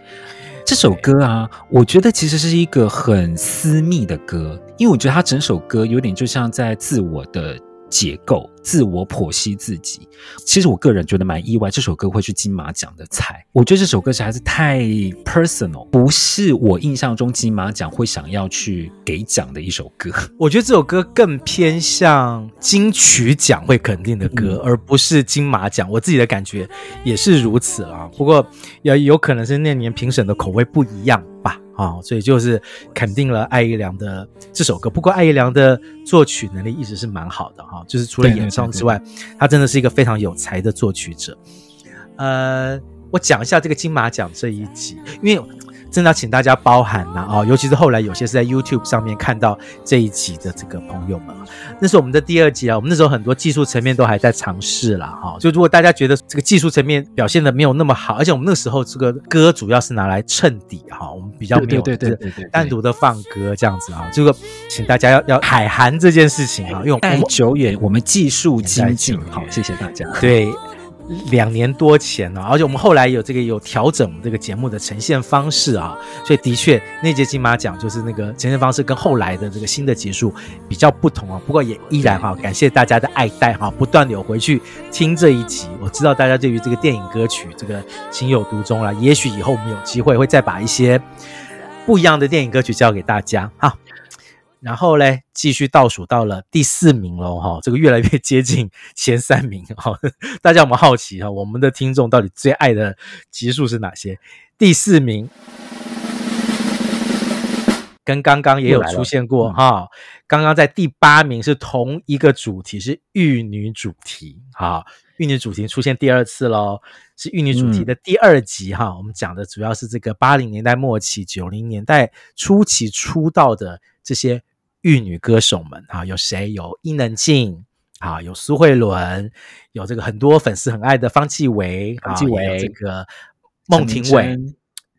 这首歌啊，我觉得其实是一个很私密的歌，因为我觉得他整首歌有点就像在自我的。解构自我剖析自己，其实我个人觉得蛮意外，这首歌会是金马奖的菜。我觉得这首歌实在是太 personal，不是我印象中金马奖会想要去给奖的一首歌。<laughs> 我觉得这首歌更偏向金曲奖会肯定的歌，嗯、而不是金马奖。我自己的感觉也是如此啊。不过也有可能是那年评审的口味不一样吧。啊、哦，所以就是肯定了艾怡良的这首歌。不过艾怡良的作曲能力一直是蛮好的哈、哦，就是除了演唱之外，他真的是一个非常有才的作曲者。呃，我讲一下这个金马奖这一集，因为。真的要请大家包涵呐啊！尤其是后来有些是在 YouTube 上面看到这一集的这个朋友们，那是我们的第二集啊。我们那时候很多技术层面都还在尝试啦。哈。就如果大家觉得这个技术层面表现的没有那么好，而且我们那时候这个歌主要是拿来衬底哈，我们比较没有对对对对单独的放歌这样子啊。这个请大家要要海涵这件事情啊，因为太久远，我们技术精进，好，谢谢大家。对。两年多前了，而且我们后来有这个有调整这个节目的呈现方式啊，所以的确那届金马奖就是那个呈现方式跟后来的这个新的结束比较不同啊。不过也依然哈，感谢大家的爱戴哈，不断的有回去听这一集。我知道大家对于这个电影歌曲这个情有独钟了，也许以后我们有机会会再把一些不一样的电影歌曲教给大家哈。然后嘞，继续倒数到了第四名喽，哈，这个越来越接近前三名，哈，<laughs> 大家有没有好奇哈，我们的听众到底最爱的集数是哪些？第四名跟刚刚也有出现过哈，刚刚在第八名是同一个主题，是玉女主题，哈，玉女主题出现第二次喽，是玉女主题的第二集哈，嗯、我们讲的主要是这个八零年代末期、九零年代初期出道的这些。玉女歌手们啊，有谁？有伊能静啊，有苏慧伦，有这个很多粉丝很爱的方季惟，方季惟，这个孟庭苇，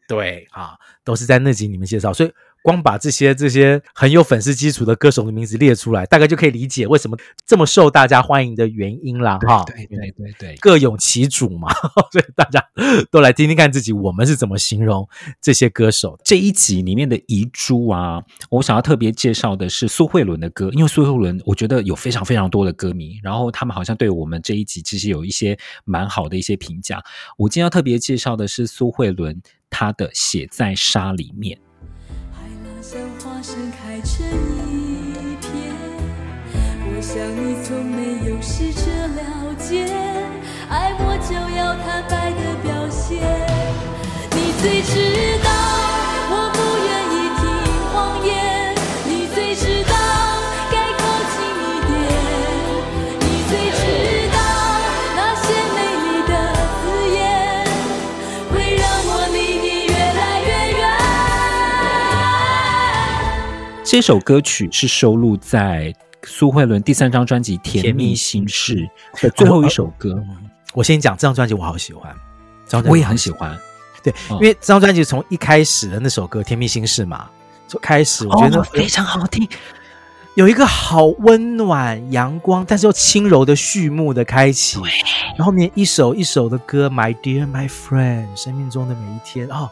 对啊，都是在那集里面介绍，所以。光把这些这些很有粉丝基础的歌手的名字列出来，大概就可以理解为什么这么受大家欢迎的原因啦哈。对对对对，各有其主嘛，<laughs> 所以大家都来听听看自己我们是怎么形容这些歌手。这一集里面的遗珠啊，我想要特别介绍的是苏慧伦的歌，因为苏慧伦我觉得有非常非常多的歌迷，然后他们好像对我们这一集其实有一些蛮好的一些评价。我今天要特别介绍的是苏慧伦她的《写在沙里面》。盛开成一片，我想你从没有试着了解，爱我就要坦白的表现，你最知道。这首歌曲是收录在苏慧伦第三张专辑《甜蜜心事》<laughs> 的最后一首歌。哦，我先讲这张专辑，我好喜欢，这张专辑我也很喜欢。对，因为这张专辑从一开始的那首歌《甜蜜心事》嘛，就开始我觉得非常好听，有一个好温暖、阳光，但是又轻柔的序幕的开启。然后后面一首一首的歌，《My Dear My Friend》，生命中的每一天，哦，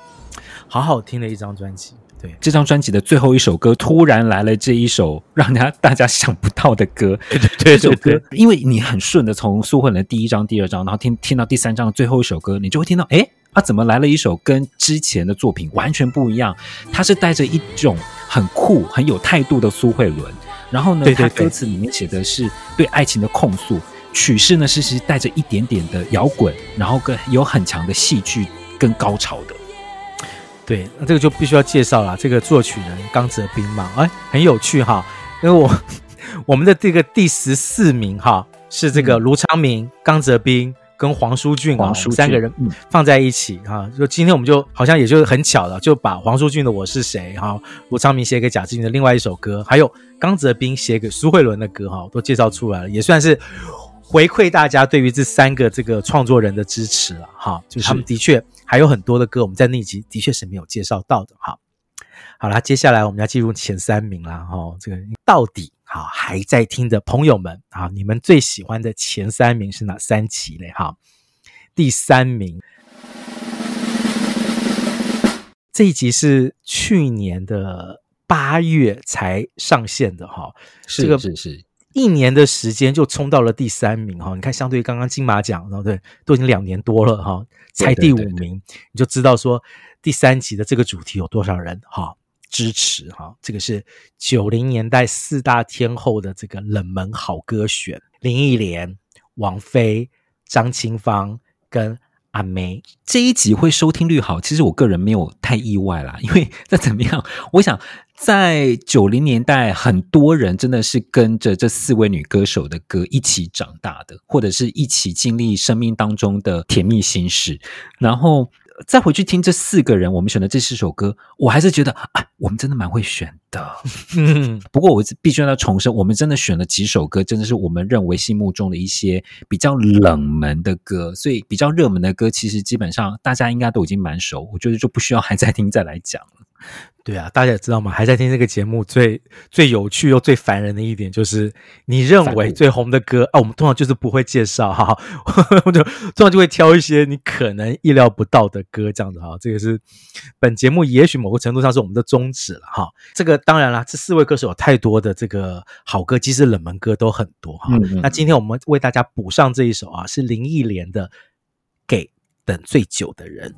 好好听的一张专辑。对，这张专辑的最后一首歌突然来了这一首让大家大家想不到的歌，<laughs> 对对对，这首歌，因为你很顺的从苏慧伦的第一张、第二张，然后听听到第三张的最后一首歌，你就会听到，哎，他，怎么来了一首跟之前的作品完全不一样？他是带着一种很酷、很有态度的苏慧伦，然后呢，他歌词里面写的是对爱情的控诉，曲式呢是是带着一点点的摇滚，然后跟有很强的戏剧跟高潮的。对，那这个就必须要介绍了。这个作曲人刚泽斌嘛，哎，很有趣哈。因为我 <laughs> 我们的这个第十四名哈是这个卢昌明、刚泽斌跟黄舒骏啊，三个人放在一起哈。就今天我们就好像也就很巧了，就把黄舒骏的《我是谁》哈，卢昌明写给贾志云的另外一首歌，还有刚泽斌写给苏慧伦的歌哈，都介绍出来了，也算是。回馈大家对于这三个这个创作人的支持了哈，就是他们的确还有很多的歌，我们在那集的确是没有介绍到的哈。好啦，接下来我们要进入前三名啦哈。这个到底哈还在听的朋友们啊，你们最喜欢的前三名是哪三集嘞？哈，第三名，这一集是去年的八月才上线的哈，这个是是。一年的时间就冲到了第三名哈，你看，相对于刚刚金马奖，然后对，都已经两年多了哈，才第五名，对对对对，你就知道说第三集的这个主题有多少人哈支持哈。这个是九零年代四大天后的这个冷门好歌选，林忆莲、王菲、张清芳跟阿梅。这一集会收听率好，其实我个人没有太意外啦，因为 <laughs> 再怎么样，我想。在九零年代，很多人真的是跟着这四位女歌手的歌一起长大的，或者是一起经历生命当中的甜蜜心事，然后再回去听这四个人我们选的这四首歌，我还是觉得啊，我们真的蛮会选的。<laughs> 不过我必须要重申，我们真的选了几首歌，真的是我们认为心目中的一些比较冷门的歌，所以比较热门的歌，其实基本上大家应该都已经蛮熟，我觉得就不需要还在听再来讲了。对啊，大家也知道吗？还在听这个节目最最有趣又最烦人的一点，就是你认为最红的歌啊，我们通常就是不会介绍哈，<laughs> 我就通常就会挑一些你可能意料不到的歌，这样子哈。这个是本节目也许某个程度上是我们的宗旨了哈。这个当然啦，这四位歌手有太多的这个好歌，其实冷门歌都很多哈。嗯嗯，那今天我们为大家补上这一首啊，是林忆莲的《给等最久的人》。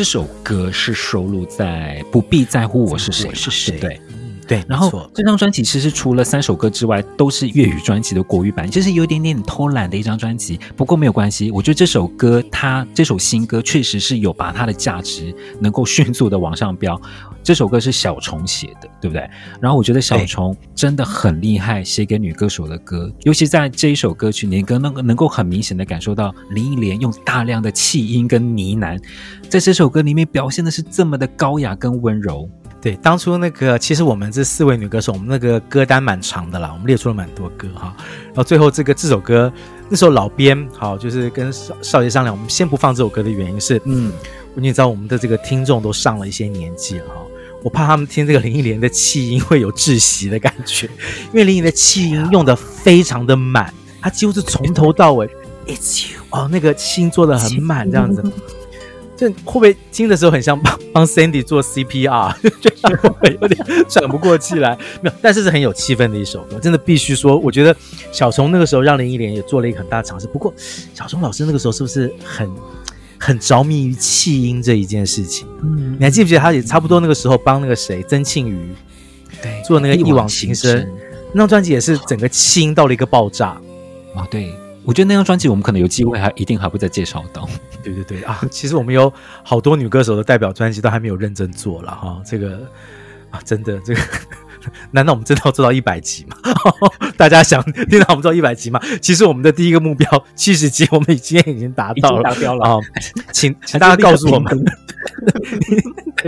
这首歌是收录在《不必在乎我是谁》，我是谁？对对。然后这张专辑其实除了三首歌之外，都是粤语专辑的国语版，就是有点点偷懒的一张专辑。不过没有关系，我觉得这首歌它这首新歌确实是有把它的价值能够迅速的往上飙。这首歌是小虫写的，对不对？然后我觉得小虫真的很厉害，写给女歌手的歌，尤其在这一首歌曲，你跟那个能够很明显的感受到林忆莲用大量的气音跟呢喃，在这首歌里面表现的是这么的高雅跟温柔。对，当初那个其实我们这四位女歌手，我们那个歌单蛮长的啦，我们列出了蛮多歌哈。然后最后这个这首歌，那时候老编好就是跟少少爷商量，我们先不放这首歌的原因是，嗯，你也知道我们的这个听众都上了一些年纪了哈。我怕他们听这个林忆莲的气音会有窒息的感觉，因为林忆莲的气音 <laughs> 用的非常的满，她几乎是从头到尾，<laughs> It's you 哦，那个气音做的很满，这样子，这会不会听的时候很像帮帮 Sandy 做 CPR，觉得会有点喘不过气来？没有，但是是很有气氛的一首歌，真的必须说，我觉得小虫那个时候让林忆莲也做了一个很大的尝试。不过小虫老师那个时候是不是很？很着迷于气音这一件事情，嗯，你还记不记得他也差不多那个时候帮那个谁曾庆瑜，对，做那个一往情深，那张专辑也是整个气音到了一个爆炸，啊，对，我觉得那张专辑我们可能有机会还一定还会再介绍到。对对对啊！其实我们有好多女歌手的代表专辑都还没有认真做了哈，这个啊，真的这个。难道我们真的要做到一百集吗？<laughs> 大家想听到我们做一百集吗？其实我们的第一个目标七十集，我们已经已经达到了，达标了啊！请请大家告诉我们，<laughs>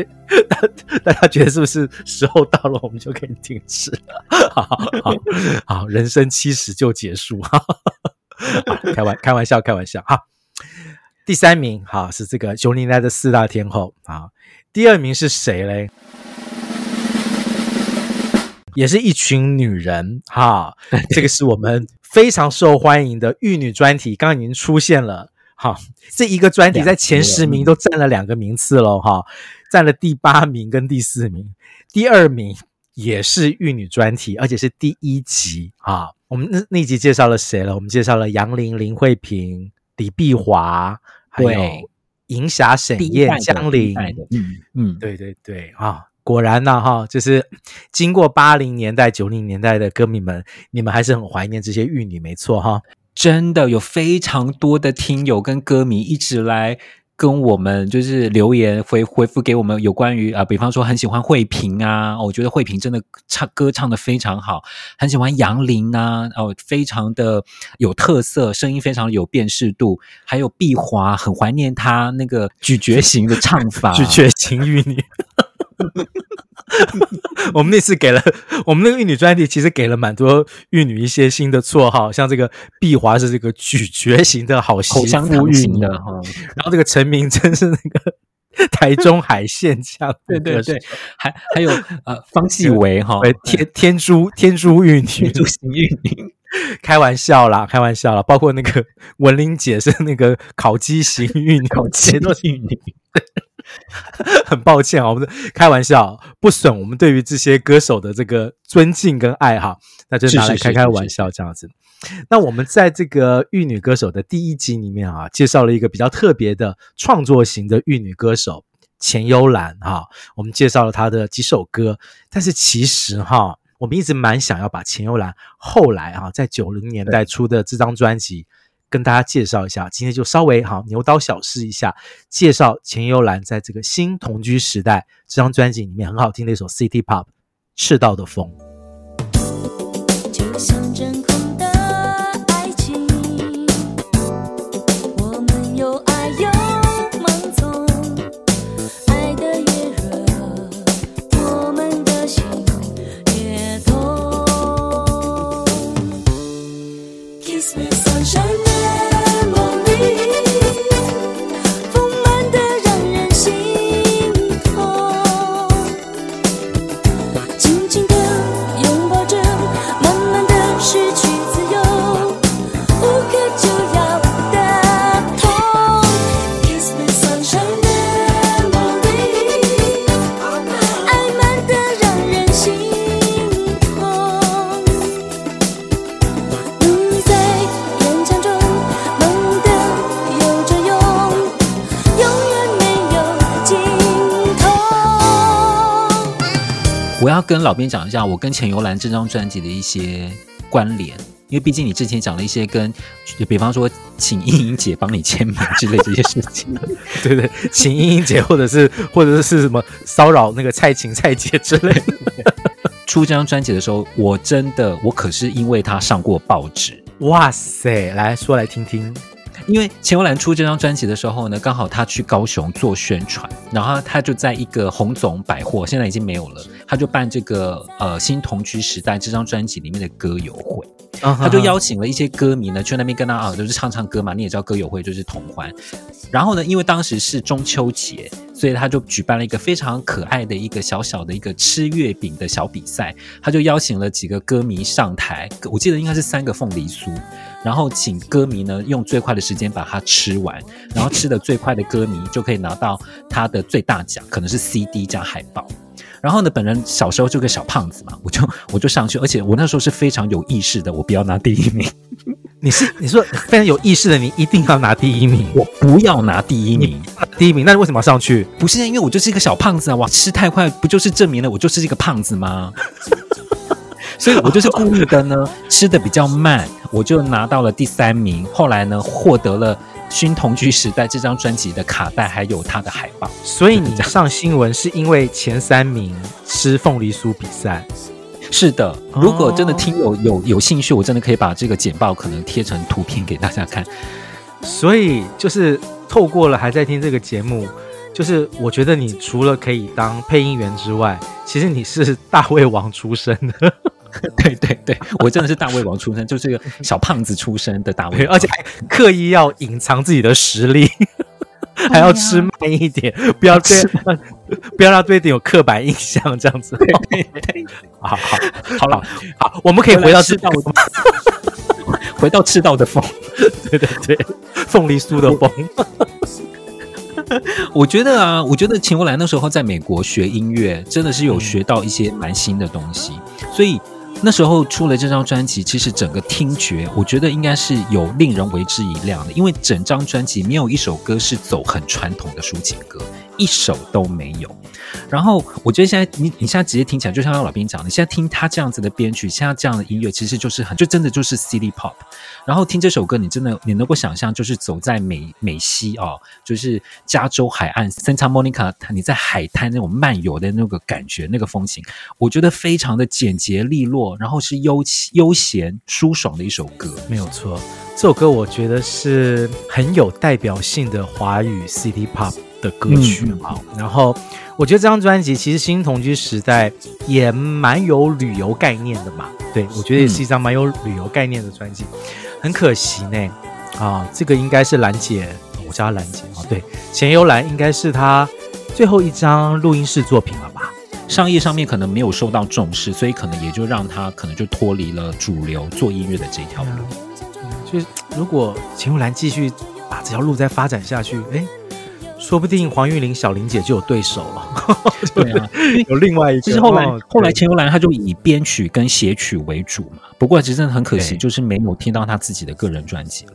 大大家觉得是不是时候到了，我们就可以停止 <laughs> 好好，好，人生七十就结束哈，开玩开玩笑，开玩笑哈。第三名哈是这个九零年代的四大天后啊，第二名是谁嘞？也是一群女人哈，<laughs> 这个是我们非常受欢迎的玉女专题，刚刚已经出现了哈。这一个专题在前十名都占了两个名次了哈，占了第八名跟第四名，第二名也是玉女专题，而且是第一集啊。我们那那集介绍了谁了？我们介绍了杨林、林慧萍、李碧华，还有银霞、沈燕、江玲。嗯嗯，对对对啊。果然呢，哈，就是经过八零年代、九零年代的歌迷们，你们还是很怀念这些玉女，没错哈。真的有非常多的听友跟歌迷一直来跟我们，就是留言回回复给我们有关于啊，比方说很喜欢慧萍啊，我觉得慧萍真的唱歌唱的非常好，很喜欢杨林啊，哦，非常的有特色，声音非常有辨识度，还有碧华，很怀念他那个咀嚼型的唱法，<laughs> 咀嚼型玉女。<laughs> <laughs> 我们那次给了我们那个玉女专题，其实给了蛮多玉女一些新的绰号，像这个碧华是这个咀嚼型的好媳妇玉女，然后这个陈明真是那个 <laughs> 台中海线腔，对对对，还还有呃方季惟哈，天天珠天珠玉女，天珠型玉女，开玩笑啦，开玩笑啦，包括那个文玲姐是那个烤鸡型玉女，<laughs> 烤鸡玉女。<laughs> 很抱歉啊，我们开玩笑，不损我们对于这些歌手的这个尊敬跟爱哈，那就拿来开开玩笑这样子。那我们在这个玉女歌手的第一集里面啊，介绍了一个比较特别的创作型的玉女歌手钱幽兰哈，我们介绍了她的几首歌，但是其实哈，我们一直蛮想要把钱幽兰后来啊，在九零年代出的这张专辑。跟大家介绍一下，今天就稍微好牛刀小试一下，介绍钱优兰在这个新同居时代这张专辑里面很好听的一首 City Pop《赤道的风》。跟老编讲一下，我跟钱尤兰这张专辑的一些关联，因为毕竟你之前讲了一些跟，就比方说请英英姐帮你签名之类这些事情，<laughs> 对对，请英英姐或者是或者是什么骚扰那个蔡琴蔡姐之类的。出这张专辑的时候，我真的我可是因为她上过报纸，哇塞，来说来听听。因为钱优兰出这张专辑的时候呢，刚好他去高雄做宣传，然后他就在一个红总百货，现在已经没有了，他就办这个呃新同居时代这张专辑里面的歌友会，他就邀请了一些歌迷呢去那边跟他啊，就是唱唱歌嘛，你也知道歌友会就是同欢，然后呢，因为当时是中秋节，所以他就举办了一个非常可爱的一个小小的一个吃月饼的小比赛，他就邀请了几个歌迷上台，我记得应该是三个凤梨酥。然后请歌迷呢用最快的时间把它吃完，然后吃的最快的歌迷就可以拿到他的最大奖，可能是 CD 加海报。然后呢，本人小时候就个小胖子嘛，我就我就上去，而且我那时候是非常有意识的，我不要拿第一名。<laughs> 你是你说非常有意识的，你一定要拿第一名，我不要拿第一名，第一名，那你为什么要上去？不是因为我就是一个小胖子啊，哇，吃太快不就是证明了我就是一个胖子吗？<laughs> 所以我就是故意的呢，吃的比较慢，我就拿到了第三名。后来呢，获得了新同居时代》这张专辑的卡带，还有他的海报。所以你上新闻是因为前三名吃凤梨酥比赛？是的。如果真的听友有有，有兴趣，我真的可以把这个简报可能贴成图片给大家看。所以就是透过了还在听这个节目，就是我觉得你除了可以当配音员之外，其实你是大胃王出身的。<laughs> 对对对，我真的是大胃王出身，就是个小胖子出身的大胃王，而且还刻意要隐藏自己的实力，<laughs> 还要吃慢一点，不要对，不要让对点有刻板印象，这样子。对对对，好好好了，好，我们可以回到吃到，<laughs> 回到赤道的风，对对对，凤梨酥的风。我觉得啊，我觉得秦国来那时候在美国学音乐，真的是有学到一些蛮新的东西，所以。那时候出了这张专辑，其实整个听觉，我觉得应该是有令人为之一亮的，因为整张专辑没有一首歌是走很传统的抒情歌，一首都没有。然后我觉得现在你你现在直接听起来，就像老兵讲的，你现在听他这样子的编曲，像这样的音乐，其实就是很就真的就是 City Pop。然后听这首歌，你真的你能够想象，就是走在美美西哦，就是加州海岸 Santa Monica，你在海滩那种漫游的那个感觉，那个风情，我觉得非常的简洁利落，然后是悠悠闲舒爽的一首歌，没有错。这首歌我觉得是很有代表性的华语 City Pop 的歌曲啊，嗯、然后。我觉得这张专辑其实新同居时代也蛮有旅游概念的嘛，对，我觉得也是一张蛮有旅游概念的专辑。很可惜呢，啊，这个应该是兰姐，我叫她兰姐啊，对，钱幽兰应该是她最后一张录音室作品了吧？商业上面可能没有受到重视，所以可能也就让她可能就脱离了主流做音乐的这条路。嗯，就是如果钱幽兰继续把这条路再发展下去，哎。说不定黄玉玲、小玲姐就有对手了。<laughs> 对啊，<laughs> 有另外一个。其实后来，后来钱幽兰她就以编曲跟写曲为主嘛。不过其实真的很可惜，就是没有听到她自己的个人专辑了。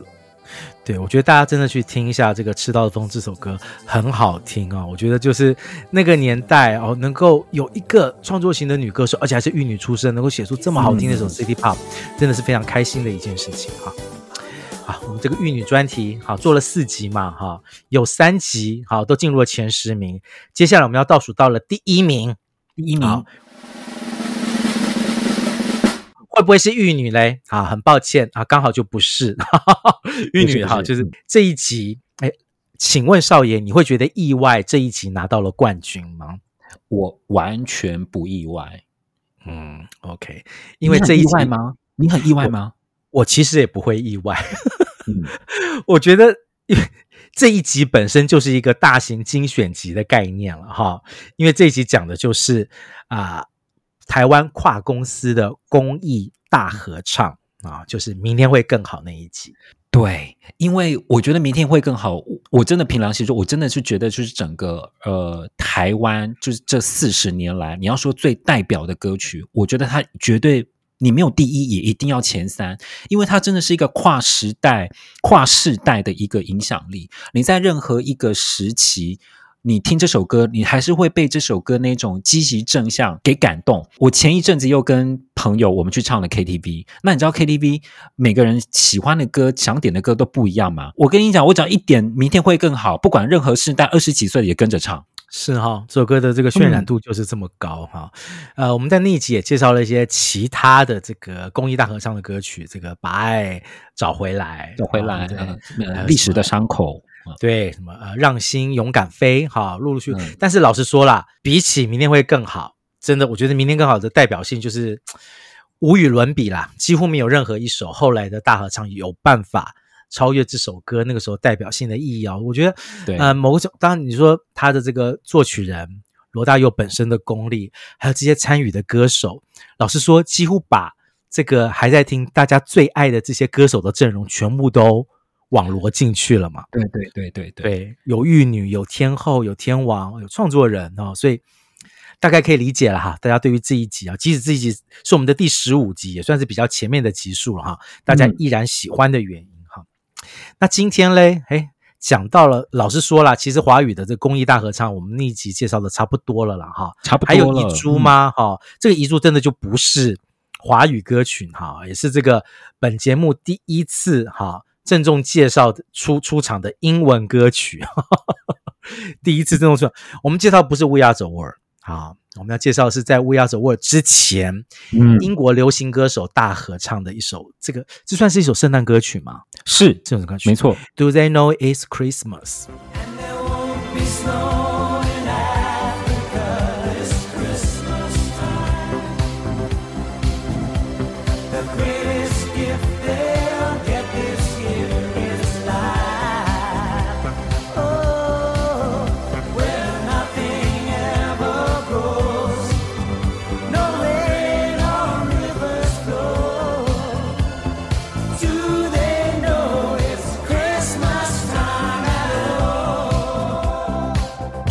对，我觉得大家真的去听一下这个《赤道的风》这首歌，很好听啊、哦。我觉得就是那个年代哦，能够有一个创作型的女歌手，而且还是玉女出身，能够写出这么好听的一首 City Pop，真的是非常开心的一件事情哈。啊，我们这个玉女专题好做了四集嘛，哈，有三集好都进入了前十名。接下来我们要倒数到了第一名，第一名会不会是玉女嘞？啊，很抱歉啊，刚好就不是哈哈 <laughs> 玉女哈，就是这一集。哎，请问少爷，你会觉得意外这一集拿到了冠军吗？我完全不意外。嗯，OK，因为这一集意外吗？你很意外吗？我其实也不会意外，<laughs> 嗯，我觉得这一集本身就是一个大型精选集的概念了哈，因为这一集讲的就是啊，台湾跨公司的公益大合唱啊，就是明天会更好那一集。对，因为我觉得明天会更好，我真的凭良心说，我真的是觉得就是整个呃台湾就是这四十年来，你要说最代表的歌曲，我觉得它绝对。你没有第一也一定要前三，因为它真的是一个跨时代、跨世代的一个影响力。你在任何一个时期，你听这首歌，你还是会被这首歌那种积极正向给感动。我前一阵子又跟朋友我们去唱了 KTV，那你知道 KTV 每个人喜欢的歌、想点的歌都不一样吗？我跟你讲，我只要一点，明天会更好，不管任何时代，二十几岁也跟着唱。是哈，这首歌的这个渲染度就是这么高哈。嗯、呃，我们在那一集也介绍了一些其他的这个公益大合唱的歌曲，这个把爱找回来，找回来，历史的伤口，对，什么呃，让心勇敢飞，哈，陆陆续续。嗯、但是老实说啦，比起明天会更好，真的，我觉得明天更好的代表性就是无与伦比啦，几乎没有任何一首后来的大合唱有办法。超越这首歌那个时候代表性的意义啊、哦，我觉得，对，呃，某种当然你说他的这个作曲人罗大佑本身的功力，还有这些参与的歌手，老实说，几乎把这个还在听大家最爱的这些歌手的阵容全部都网罗进去了嘛？对对对对对，对，有玉女，有天后，有天王，有创作人哦，所以大概可以理解了哈。大家对于这一集啊，即使这一集是我们的第十五集，也算是比较前面的集数了哈，大家依然喜欢的原因。嗯那今天嘞，哎，讲到了，老实说啦，其实华语的这公益大合唱，我们那一集介绍的差不多了啦，哈，差不多。还有遗珠吗？哈、嗯，这个遗珠真的就不是华语歌曲哈，也是这个本节目第一次哈郑重介绍出出场的英文歌曲，<laughs> 第一次郑重出场。我们介绍不是 We Are the World 啊，我们要介绍的是在 We Are the World 之前，嗯，英国流行歌手大合唱的一首，这个这算是一首圣诞歌曲吗？是这首歌曲，没错。Do they know it's Christmas？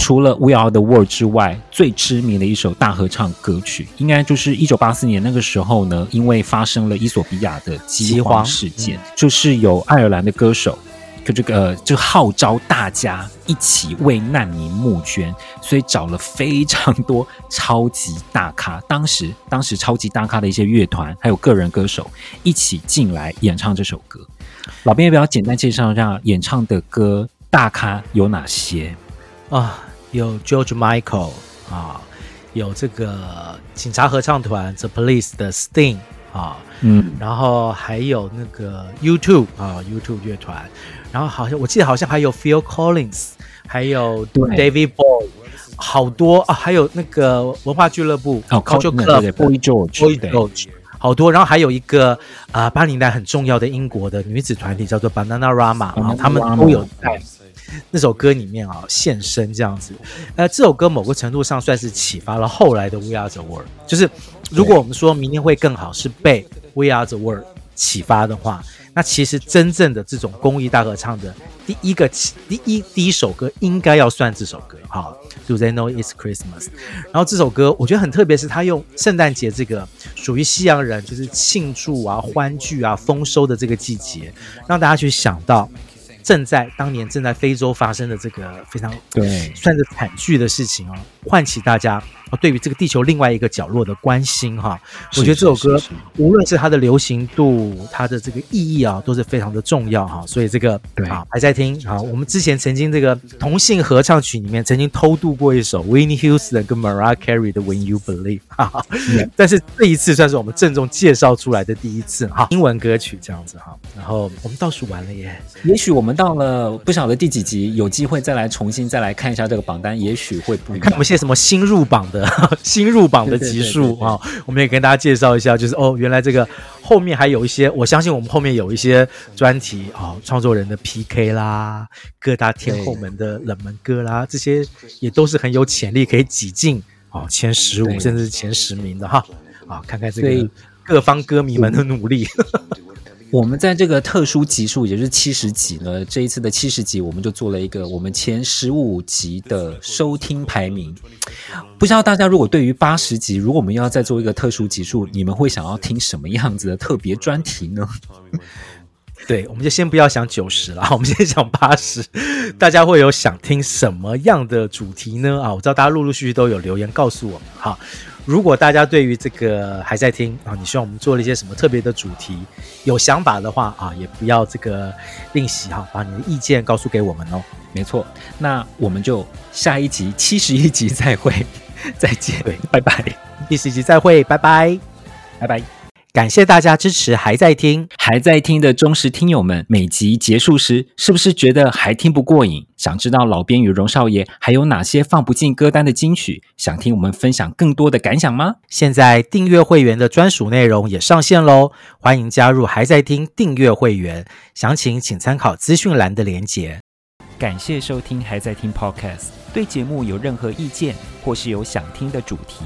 除了《We Are the World》之外，最知名的一首大合唱歌曲，应该就是一九八四年那个时候呢，因为发生了伊索比亚的饥荒事件，就是有爱尔兰的歌手，就这个就号召大家一起为难民募捐，所以找了非常多超级大咖，当时当时超级大咖的一些乐团还有个人歌手一起进来演唱这首歌。老编要不要简单介绍一下演唱的歌大咖有哪些啊？有 George Michael 啊，有这个警察合唱团 The Police 的 Sting 啊，嗯，然后还有那个 YouTube 啊 YouTube 乐团，然后好像我记得好像还有 Phil Collins，还有 David Bowie，好多啊，还有那个文化俱乐部哦，Culture Club，Boy George，Boy George，好多，然后还有一个啊八零年代很重要的英国的女子团体叫做 Bananarama 啊，他们都有在。那首歌里面啊，现身这样子，呃，这首歌某个程度上算是启发了后来的 We Are the World。就是如果我们说明天会更好，是被 We Are the World 启发的话，那其实真正的这种公益大合唱的第一个第一第一首歌，应该要算这首歌哈。Do they know it's Christmas？然后这首歌我觉得很特别，是他用圣诞节这个属于西洋人就是庆祝啊、欢聚啊、丰收的这个季节，让大家去想到。正在当年正在非洲发生的这个非常对算是惨剧的事情哦，唤起大家对于这个地球另外一个角落的关心哈。我觉得这首歌无论是它的流行度，它的这个意义啊，都是非常的重要哈。所以这个对啊，还在听啊。我们之前曾经这个同性合唱曲里面曾经偷渡过一首 Whitney Houston 跟 Mariah Carey 的 When You Believe <laughs> 哈，但是这一次算是我们郑重介绍出来的第一次哈，英文歌曲这样子哈。然后我们倒数完了耶，也许我们。到了不晓得第几集，有机会再来重新再来看一下这个榜单，也许会不一样。看我们现在什么新入榜的 <laughs> 新入榜的集数啊，我们也跟大家介绍一下，就是哦，原来这个后面还有一些，我相信我们后面有一些专题啊，创作人的 PK 啦，各大天后们的冷门歌啦，这些也都是很有潜力可以挤进哦前十五甚至是前十名的哈啊，看看这个各方歌迷们的努力。我们在这个特殊集数，也就是七十集呢，这一次的七十集，我们就做了一个我们前十五集的收听排名。不知道大家如果对于八十集，如果我们要再做一个特殊集数，你们会想要听什么样子的特别专题呢？<laughs> 对，我们就先不要想九十了，<laughs> 我们先想八十。大家会有想听什么样的主题呢？啊，我知道大家陆陆续续都有留言告诉我们哈。如果大家对于这个还在听啊，你希望我们做了一些什么特别的主题，有想法的话啊，也不要这个吝惜哈，把你的意见告诉给我们哦。没错，那我们就下一集七十一集再会，再见，对，<laughs> 拜拜。第十集再会，拜拜，拜拜。感谢大家支持，还在听，还在听的忠实听友们，每集结束时，是不是觉得还听不过瘾？想知道老编与荣少爷还有哪些放不进歌单的金曲？想听我们分享更多的感想吗？现在订阅会员的专属内容也上线喽，欢迎加入还在听订阅会员，详情请参考资讯栏的连结。感谢收听还在听 Podcast，对节目有任何意见，或是有想听的主题？